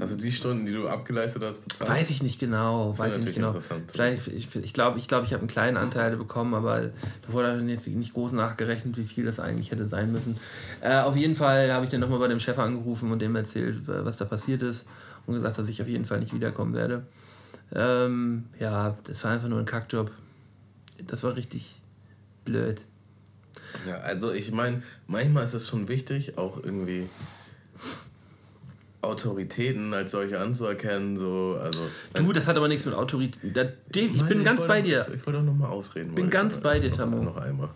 Also die Stunden, die du abgeleistet hast, bezahlt? weiß ich nicht genau, weiß ich nicht genau. Vielleicht, ich, ich glaube, ich, glaub, ich habe einen kleinen Anteil bekommen, aber da wurde dann jetzt nicht groß nachgerechnet, wie viel das eigentlich hätte sein müssen. Äh, auf jeden Fall habe ich dann nochmal bei dem Chef angerufen und dem erzählt, äh, was da passiert ist und gesagt, dass ich auf jeden Fall nicht wiederkommen werde. Ähm, ja, das war einfach nur ein Kackjob. Das war richtig blöd. Ja, also ich meine, manchmal ist es schon wichtig, auch irgendwie Autoritäten als solche anzuerkennen. So, also, Du, das hat aber nichts mit Autorität. da- Ich Meine, bin ganz wollte- bei dir. Ich, ich wollte auch noch mal ausreden. Bin weil ganz ich- bei dir, Tammo. Noch einmal.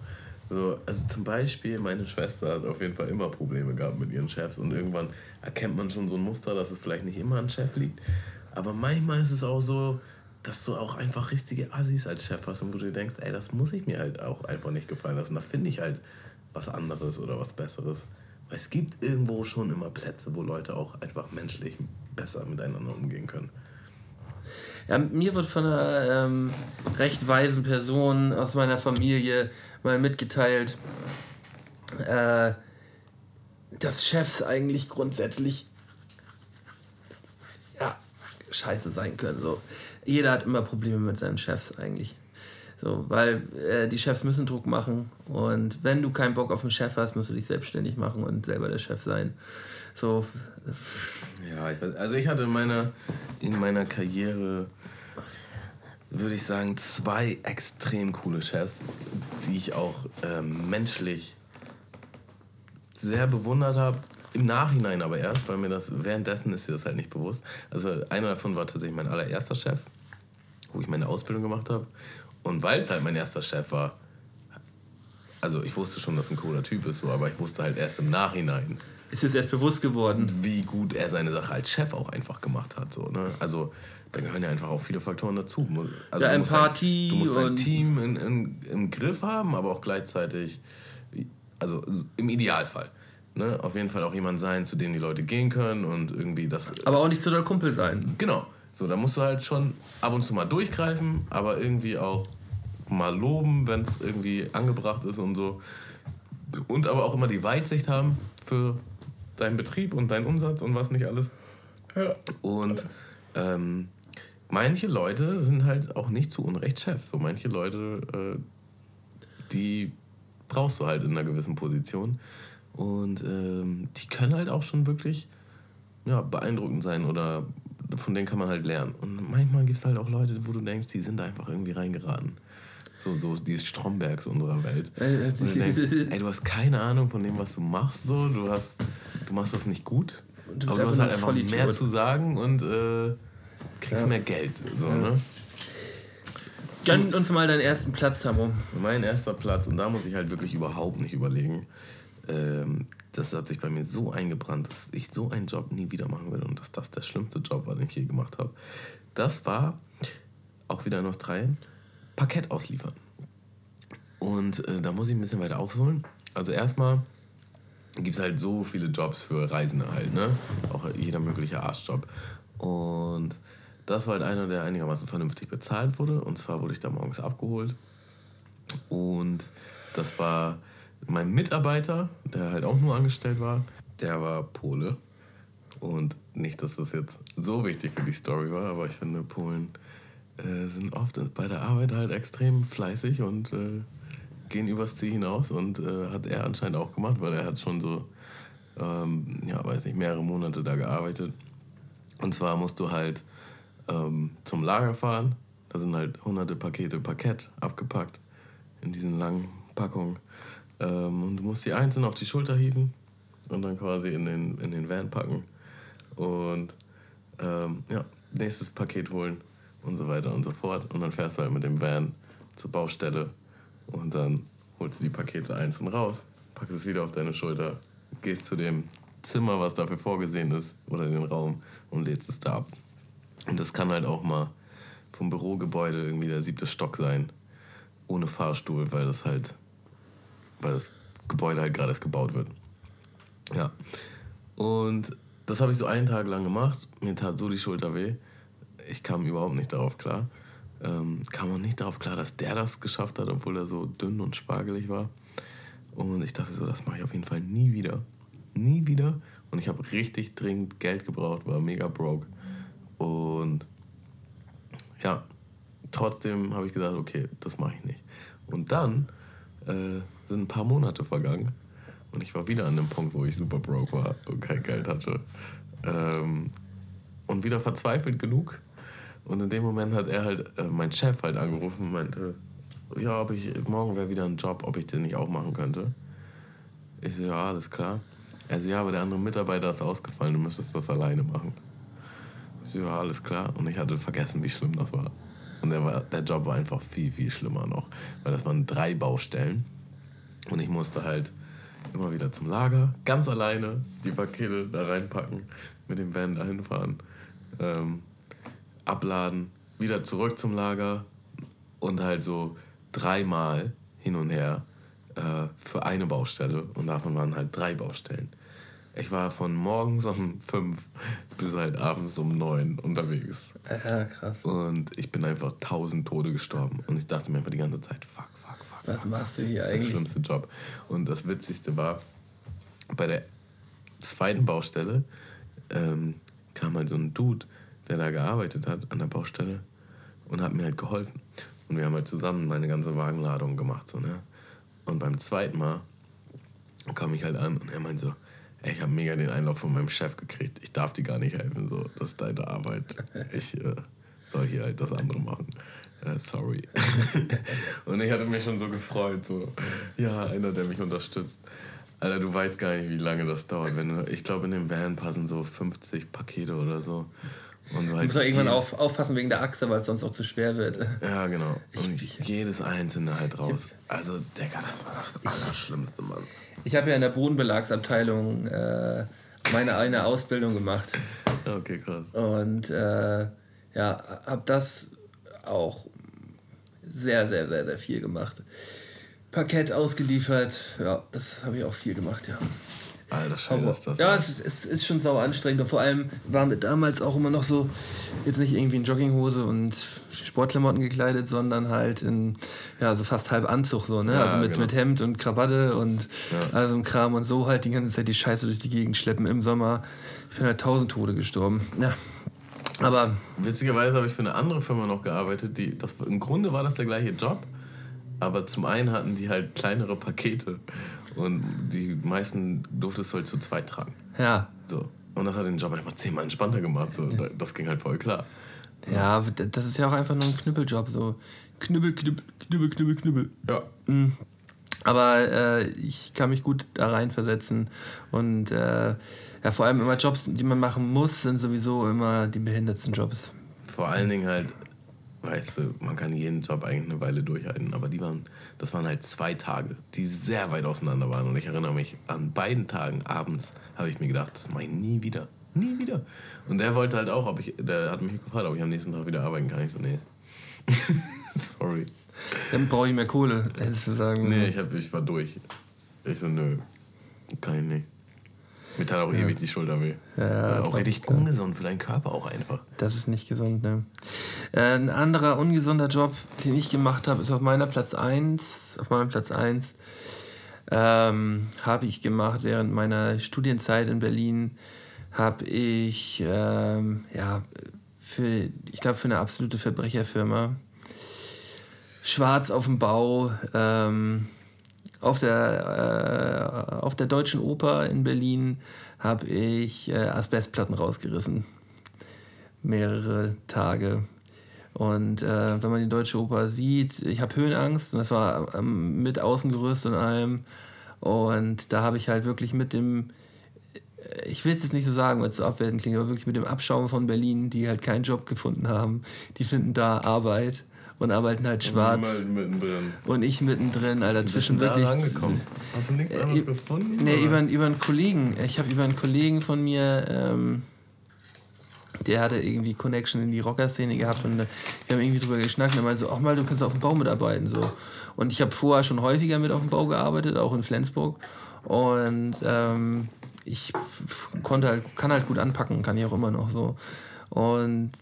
So, also zum Beispiel, meine Schwester hat auf jeden Fall immer Probleme gehabt mit ihren Chefs und irgendwann erkennt man schon so ein Muster, dass es vielleicht nicht immer an Chef liegt. Aber manchmal ist es auch so, dass du auch einfach richtige Assis als Chef hast und wo du dir denkst, ey, das muss ich mir halt auch einfach nicht gefallen lassen. Da finde ich halt was anderes oder was Besseres. Weil es gibt irgendwo schon immer Plätze, wo Leute auch einfach menschlich besser miteinander umgehen können. Ja, mir wird von einer ähm, recht weisen Person aus meiner Familie mal mitgeteilt, äh, dass Chefs eigentlich grundsätzlich scheiße sein können. So. Jeder hat immer Probleme mit seinen Chefs eigentlich. So, weil äh, die Chefs müssen Druck machen und wenn du keinen Bock auf einen Chef hast, musst du dich selbstständig machen und selber der Chef sein. So. Ja, ich weiß, also ich hatte in meiner, in meiner Karriere, würde ich sagen, zwei extrem coole Chefs, die ich auch ähm, menschlich sehr bewundert habe. Im Nachhinein aber erst, weil mir das, währenddessen ist dir das halt nicht bewusst. Also einer davon war tatsächlich mein allererster Chef, wo ich meine Ausbildung gemacht habe. Und weil es halt mein erster Chef war, also ich wusste schon, dass ein cooler Typ ist, so, aber ich wusste halt erst im Nachhinein. Ist es erst bewusst geworden? Wie gut er seine Sache als Chef auch einfach gemacht hat. So, ne? Also da gehören ja einfach auch viele Faktoren dazu. Also, ja, du Empathie. Musst halt, du musst dein Team in, in, im Griff haben, aber auch gleichzeitig, also im Idealfall. Ne, auf jeden Fall auch jemand sein, zu dem die Leute gehen können und irgendwie das. Aber auch nicht zu der Kumpel sein. Genau. So, da musst du halt schon ab und zu mal durchgreifen, aber irgendwie auch mal loben, wenn es irgendwie angebracht ist und so. Und aber auch immer die Weitsicht haben für deinen Betrieb und deinen Umsatz und was nicht alles. Ja. Und ähm, manche Leute sind halt auch nicht zu Unrecht Chefs. So manche Leute, äh, die brauchst du halt in einer gewissen Position. Und ähm, die können halt auch schon wirklich ja, beeindruckend sein oder von denen kann man halt lernen. Und manchmal gibt es halt auch Leute, wo du denkst, die sind einfach irgendwie reingeraten. So, so dieses Strombergs unserer Welt. Äh, und du denkst, ey, du hast keine Ahnung von dem, was du machst, so, du hast, du machst das nicht gut. Du aber du hast halt einfach mehr zu sagen und äh, kriegst ja. mehr Geld. So, ja. ne? Gönn uns mal deinen ersten Platz, Tamo. Mein erster Platz, und da muss ich halt wirklich überhaupt nicht überlegen. Ähm, das hat sich bei mir so eingebrannt, dass ich so einen Job nie wieder machen will und dass das der schlimmste Job war, den ich je gemacht habe. Das war auch wieder in Australien Parkett ausliefern. Und äh, da muss ich ein bisschen weiter aufholen. Also erstmal gibt es halt so viele Jobs für Reisende halt, ne? Auch jeder mögliche Arschjob. Und das war halt einer, der einigermaßen vernünftig bezahlt wurde. Und zwar wurde ich da morgens abgeholt. Und das war mein Mitarbeiter, der halt auch nur angestellt war. Der war Pole. Und nicht, dass das jetzt so wichtig für die Story war, aber ich finde, Polen äh, sind oft bei der Arbeit halt extrem fleißig und äh, gehen übers Ziel hinaus. Und äh, hat er anscheinend auch gemacht, weil er hat schon so, ähm, ja, weiß nicht, mehrere Monate da gearbeitet. Und zwar musst du halt ähm, zum Lager fahren. Da sind halt hunderte Pakete Parkett abgepackt in diesen langen Packungen. Ähm, und du musst die einzeln auf die Schulter hieven und dann quasi in den, in den Van packen. Und ähm, ja, nächstes Paket holen und so weiter und so fort. Und dann fährst du halt mit dem Van zur Baustelle und dann holst du die Pakete einzeln raus, packst es wieder auf deine Schulter, gehst zu dem Zimmer, was dafür vorgesehen ist, oder den Raum und lädst es da ab. Und das kann halt auch mal vom Bürogebäude irgendwie der siebte Stock sein, ohne Fahrstuhl, weil das halt, weil das Gebäude halt gerade erst gebaut wird. Ja. Und das habe ich so einen Tag lang gemacht. Mir tat so die Schulter weh ich kam überhaupt nicht darauf klar. Ähm, kam auch nicht darauf klar, dass der das geschafft hat, obwohl er so dünn und spargelig war. Und ich dachte so, das mache ich auf jeden Fall nie wieder. Nie wieder. Und ich habe richtig dringend Geld gebraucht, war mega broke. Und ja, trotzdem habe ich gesagt, okay, das mache ich nicht. Und dann äh, sind ein paar Monate vergangen und ich war wieder an dem Punkt, wo ich super broke war und kein Geld hatte. Ähm, und wieder verzweifelt genug, und in dem Moment hat er halt, äh, mein Chef halt angerufen und meinte, ja, ob ich, morgen wäre wieder ein Job, ob ich den nicht auch machen könnte. Ich so, ja, alles klar. Er so, ja, aber der andere Mitarbeiter ist ausgefallen, du müsstest das alleine machen. Ich so, ja, alles klar. Und ich hatte vergessen, wie schlimm das war. Und der, der Job war einfach viel, viel schlimmer noch. Weil das waren drei Baustellen. Und ich musste halt immer wieder zum Lager, ganz alleine die Pakete da reinpacken, mit dem Van dahin fahren. Ähm, abladen, wieder zurück zum Lager und halt so dreimal hin und her äh, für eine Baustelle und davon waren halt drei Baustellen. Ich war von morgens um fünf bis halt abends um neun unterwegs. Ja, krass. Und ich bin einfach tausend Tode gestorben. Und ich dachte mir einfach die ganze Zeit, fuck, fuck, fuck. Was machst du hier das ist eigentlich? der schlimmste Job. Und das Witzigste war, bei der zweiten Baustelle ähm, kam halt so ein Dude, der da gearbeitet hat an der Baustelle und hat mir halt geholfen. Und wir haben halt zusammen meine ganze Wagenladung gemacht. So, ne? Und beim zweiten Mal kam ich halt an und er meinte so, ey, ich habe mega den Einlauf von meinem Chef gekriegt. Ich darf dir gar nicht helfen. So, das ist deine Arbeit. Ich äh, soll hier halt das andere machen. Äh, sorry. und ich hatte mich schon so gefreut. So, ja, einer, der mich unterstützt. Alter, du weißt gar nicht, wie lange das dauert. Wenn du, ich glaube, in dem Van passen so 50 Pakete oder so. Und du halt musst irgendwann auf, aufpassen wegen der Achse, weil es sonst auch zu schwer wird. ja, genau. Und jedes einzelne halt raus. Also, Digga, das war das Allerschlimmste, Mann. Ich habe ja in der Bodenbelagsabteilung äh, meine eine Ausbildung gemacht. Okay, krass. Und äh, ja, habe das auch sehr, sehr, sehr, sehr viel gemacht. Parkett ausgeliefert, ja, das habe ich auch viel gemacht, ja. Alter, Aber, ist das. ja, es ist, es ist schon sauer anstrengend. Und vor allem waren wir damals auch immer noch so, jetzt nicht irgendwie in Jogginghose und Sportklamotten gekleidet, sondern halt in, ja, so fast halb Anzug, so, ne? Ja, also mit, genau. mit Hemd und Krawatte und Ja. also Kram und so halt die ganze Zeit die Scheiße durch die Gegend schleppen im Sommer. Ich bin halt tausend Tode gestorben. Ja. Aber Witzigerweise habe ich für eine andere Firma noch gearbeitet. Die, das, Im Grunde war das der gleiche Job. Aber zum einen hatten die halt kleinere Pakete. Und die meisten durftest du halt zu zweit tragen. ja, So. Und das hat den Job einfach zehnmal entspannter gemacht. So. Da- Das ging halt voll klar. ja, das ist ja auch einfach nur ein Knüppeljob, so Knüppel, Knüppel, Knüppel, Knüppel, Knüppel. Ja. Aber äh, ich kann mich gut da reinversetzen. Und äh, ja, vor allem immer Jobs, die man machen muss, sind sowieso immer die behindertsten Jobs. Vor allen Dingen halt, weißt du, man kann jeden Job eigentlich eine Weile durchhalten. Aber die waren, das waren halt zwei Tage, die sehr weit auseinander waren. Und ich erinnere mich, an beiden Tagen abends habe ich mir gedacht, das mache ich nie wieder. Nie wieder. Und der wollte halt auch, ob ich, der hat mich gefragt, ob ich am nächsten Tag wieder arbeiten kann. Ich so, nee. Sorry. Dann brauche ich mehr Kohle, hättest du sagen. Nee, ich, hab, ich war durch. Ich so, nö. Kann ich nicht. Mir tat auch ewig die Schulter weh. Ja, auch richtig ungesund für deinen Körper auch einfach. Das ist nicht gesund, ne? Äh, ein anderer ungesunder Job, den ich gemacht habe, ist auf meiner Platz 1. Auf meinem Platz 1 ähm, habe ich gemacht während meiner Studienzeit in Berlin. Habe ich, ähm, ja, für, ich glaube, für eine absolute Verbrecherfirma. Schwarz auf dem Bau, ähm, auf der, äh, auf der Deutschen Oper in Berlin habe ich äh, Asbestplatten rausgerissen. Mehrere Tage. Und äh, wenn man die Deutsche Oper sieht, ich habe Höhenangst und das war ähm, mit Außengerüst und allem. Und da habe ich halt wirklich mit dem, äh, ich will es jetzt nicht so sagen, weil es so abwertend klingt, aber wirklich mit dem Abschaum von Berlin, die halt keinen Job gefunden haben, die finden da Arbeit und arbeiten halt schwarz. Niemand mittendrin. Und ich mittendrin, Alter, zwischen Bist du da wirklich. rangekommen? Hast du nichts anderes gefunden? Nee, oder? über, einen- über einen Kollegen. Ich habe über einen Kollegen von mir, ähm, der hatte irgendwie Connection in die Rocker-Szene gehabt und äh, wir haben irgendwie drüber geschnackt und er meinte so, ach mal, du kannst auf dem Bau mitarbeiten. So. Und ich habe vorher schon häufiger mit auf dem Bau gearbeitet, auch in Flensburg. Und ähm, ich konnte halt, kann halt gut anpacken, kann ich auch immer noch so. Und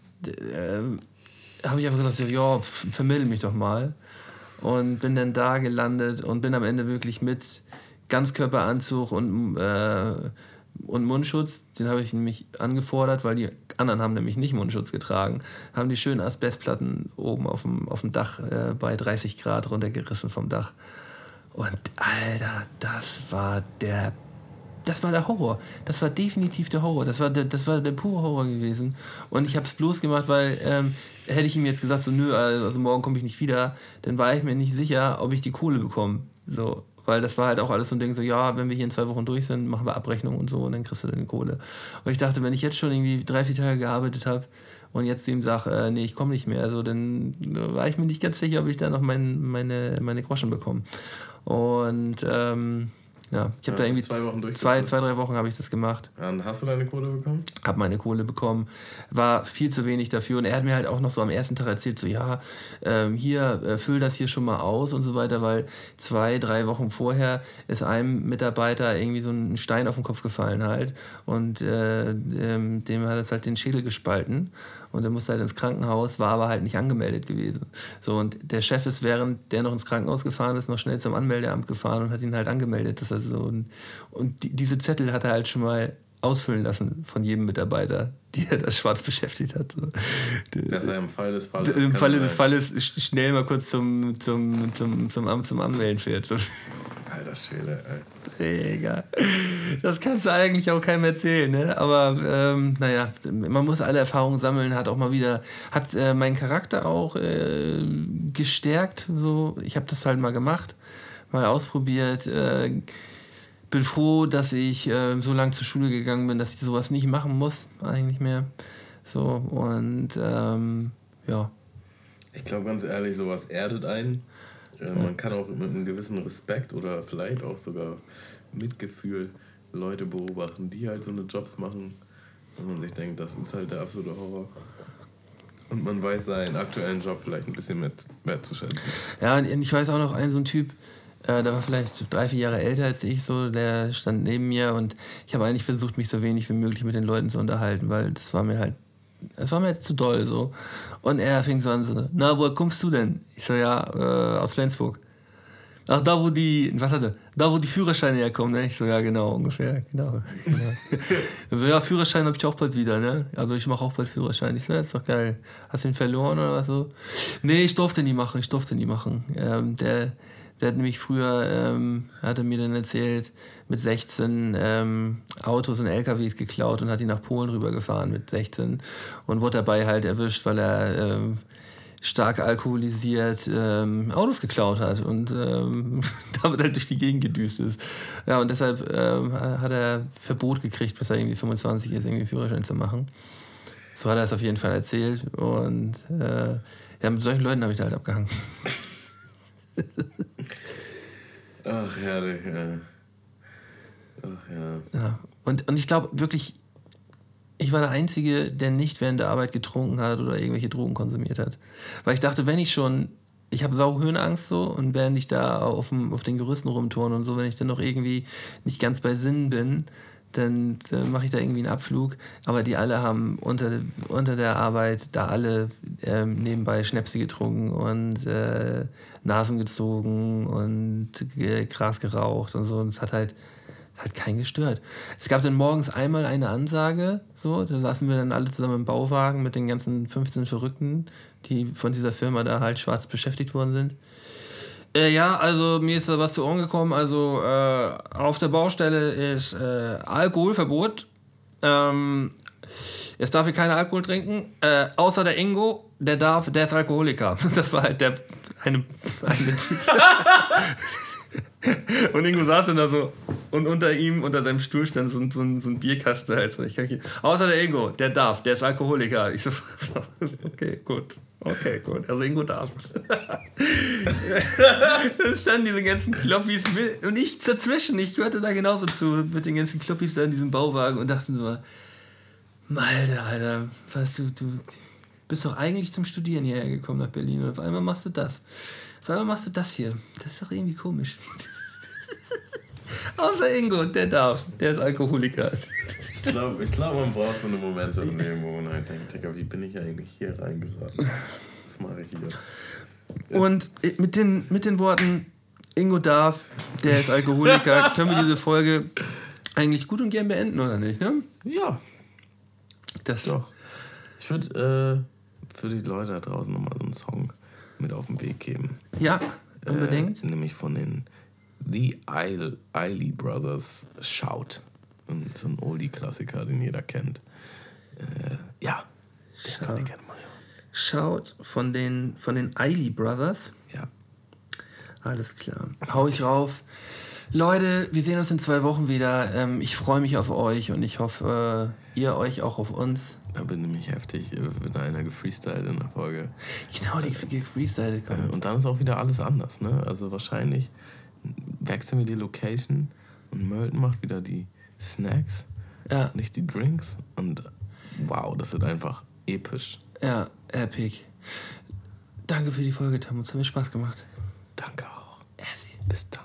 ähm, habe ich einfach gesagt, ja, vermittel mich doch mal. Und bin dann da gelandet und bin am Ende wirklich mit Ganzkörperanzug und, äh, und Mundschutz, den habe ich nämlich angefordert, weil die anderen haben nämlich nicht Mundschutz getragen, haben die schönen Asbestplatten oben auf dem, auf dem Dach äh, bei 30 Grad runtergerissen vom Dach. Und Alter, das war der das war der Horror. Das war definitiv der Horror. Das war der, das war der pure Horror gewesen. Und ich habe es bloß gemacht, weil ähm, hätte ich ihm jetzt gesagt, so nö, also morgen komme ich nicht wieder, dann war ich mir nicht sicher, ob ich die Kohle bekomme. So, weil das war halt auch alles so ein Ding, so ja, wenn wir hier in zwei Wochen durch sind, machen wir Abrechnung und so und dann kriegst du die Kohle. Und ich dachte, wenn ich jetzt schon irgendwie drei, vier Tage gearbeitet habe und jetzt ihm sage, äh, nee, ich komme nicht mehr, also dann war ich mir nicht ganz sicher, ob ich da noch mein, meine, meine Groschen bekomme. Und ähm, Ja, ich habe da irgendwie zwei Wochen zwei, durchgezogen? zwei, drei Wochen habe ich das gemacht. Und hast du deine Kohle bekommen? habe meine Kohle bekommen, war viel zu wenig dafür. Und er hat mir halt auch noch so am ersten Tag erzählt, so ja, ähm, hier, äh, füll das hier schon mal aus und so weiter, weil zwei, drei Wochen vorher ist einem Mitarbeiter irgendwie so ein Stein auf den Kopf gefallen halt. Und äh, ähm, dem hat es halt den Schädel gespalten. Und er musste halt ins Krankenhaus, war aber halt nicht angemeldet gewesen. So, und der Chef ist, während der noch ins Krankenhaus gefahren ist, noch schnell zum Anmeldeamt gefahren und hat ihn halt angemeldet. Dass er so, und und die, diese Zettel hat er halt schon mal ausfüllen lassen von jedem Mitarbeiter, die er da schwarz beschäftigt hat. Dass er im Fall des Falles. Im Falle des Falles sch- schnell mal kurz zum, zum, zum, zum Amt zum Anmelden fährt. Alter Schwede, ey. Egal. Das kannst du eigentlich auch keinem erzählen, ne? Aber ähm, naja, man muss alle Erfahrungen sammeln, hat auch mal wieder, hat äh, meinen Charakter auch äh, gestärkt. So, ich habe das halt mal gemacht, mal ausprobiert. Äh, bin froh, dass ich äh, so lange zur Schule gegangen bin, dass ich sowas nicht machen muss, eigentlich mehr. So, und ähm, ja. Ich glaube ganz ehrlich, sowas erdet einen. Äh, Man kann auch mit einem gewissen Respekt oder vielleicht auch sogar Mitgefühl Leute beobachten, die halt so eine Jobs machen. Und man sich denkt, das ist halt der absolute Horror. Und man weiß seinen aktuellen Job vielleicht ein bisschen mit wertzuschätzen. Ja, und ich weiß auch noch einen so ein Typ, äh, der war vielleicht drei, vier Jahre älter als ich, so, der stand neben mir und ich habe eigentlich versucht, mich so wenig wie möglich mit den Leuten zu unterhalten, weil das war mir halt, das war mir zu doll so. Und er fing so an, so, na, woher kommst du denn? Ich so, ja, äh, aus Flensburg. Ach, da wo die, was hat er? Da wo die Führerscheine herkommen, ne? Ich so, ja, genau, ungefähr, genau. genau. so, ja, Führerschein habe ich auch bald wieder, ne? Also ich mache auch bald Führerschein. Ich so, ja, ist doch geil. Hast du ihn verloren oder was so? Nee, ich durfte nie machen, ich durfte nie machen. Ähm, der, der hat nämlich früher, ähm, hatte mir dann erzählt, mit 16 ähm, Autos und LKWs geklaut und hat die nach Polen rübergefahren mit 16 und wurde dabei halt erwischt, weil er ähm, stark alkoholisiert ähm, Autos geklaut hat und ähm, damit halt durch die Gegend gedüst ist. Ja, und deshalb ähm, hat er Verbot gekriegt, bis er irgendwie 25 ist, irgendwie Führerschein zu machen. So hat er es auf jeden Fall erzählt und äh, ja, mit solchen Leuten habe ich da halt abgehangen. Ach, herrlich, ja. Ach ja. Ja. Und, und ich glaube wirklich, ich war der Einzige, der nicht während der Arbeit getrunken hat oder irgendwelche Drogen konsumiert hat. Weil ich dachte, wenn ich schon, ich habe sau Höhenangst so und während ich da auf, dem, auf den Gerüsten rumturne und so, wenn ich dann noch irgendwie nicht ganz bei Sinn bin, dann, dann mache ich da irgendwie einen Abflug. Aber die alle haben unter, unter der Arbeit da alle ähm, nebenbei Schnäpse getrunken und äh, Nasen gezogen und äh, Gras geraucht und so. Und es hat halt, hat keinen gestört. Es gab dann morgens einmal eine Ansage, so, da saßen wir dann alle zusammen im Bauwagen mit den ganzen 15 Verrückten, die von dieser Firma da halt schwarz beschäftigt worden sind. Äh, ja, also mir ist da was zu Ohren gekommen. Also äh, auf der Baustelle ist äh, Alkoholverbot. Ähm, es darf hier keiner Alkohol trinken, äh, außer der Ingo, der darf, der ist Alkoholiker. Das war halt der eine, eine Typ. Und Ingo saß dann da so und unter ihm, unter seinem Stuhl stand so, ein- so, ein- so ein Bierkasten halt. So. Ich kann außer der Ingo, der darf, der ist Alkoholiker. Ich so, okay, gut. Okay, gut. Also Ingo darf. Dann standen diese ganzen Kloppis und ich dazwischen. Ich gehörte da genauso zu mit den ganzen Kloppis da in diesem Bauwagen und dachte so, Alter, Alter, was du, du bist doch eigentlich zum Studieren hierher gekommen nach Berlin und auf einmal machst du das. Einmal machst du das hier. Das ist doch irgendwie komisch. Außer Ingo, der darf. Der ist Alkoholiker. Ich glaube, ich glaub, man braucht so eine Momente im Leben, wo man halt denkt, Digga, wie bin ich eigentlich hier reingeraten? Was mache ich hier? Und mit den, mit den Worten, Ingo darf, der ist Alkoholiker, können wir diese Folge eigentlich gut und gern beenden, oder nicht? Ne? Ja, Das, doch. Ich würde äh, für die Leute da draußen nochmal so einen Song mit auf den Weg geben. Ja, unbedingt. Äh, nämlich von den The Eil- Eiley Brothers Shout. Und so ein Oldie-Klassiker, den jeder kennt. Äh, ja, den könnt ihr gerne mal hören. Schaut von den, von den Eiley Brothers. Ja. Alles klar. Hau ich rauf. Leute, wir sehen uns in zwei Wochen wieder. Ähm, ich freue mich auf euch und ich hoffe, äh, ihr euch auch auf uns. Da bin nämlich heftig, äh, wird einer gefreestylt in der Folge. Genau, die die Freestyle Äh, kommen. Und dann ist auch wieder alles anders, ne? Also wahrscheinlich wechseln wir die Location Und Mölten macht wieder die Snacks, Ja, nicht die Drinks. Und wow, das wird einfach episch. ja, epic. Danke für die Folge, Tam. Es hat mir Spaß gemacht. Danke auch. Bis dann.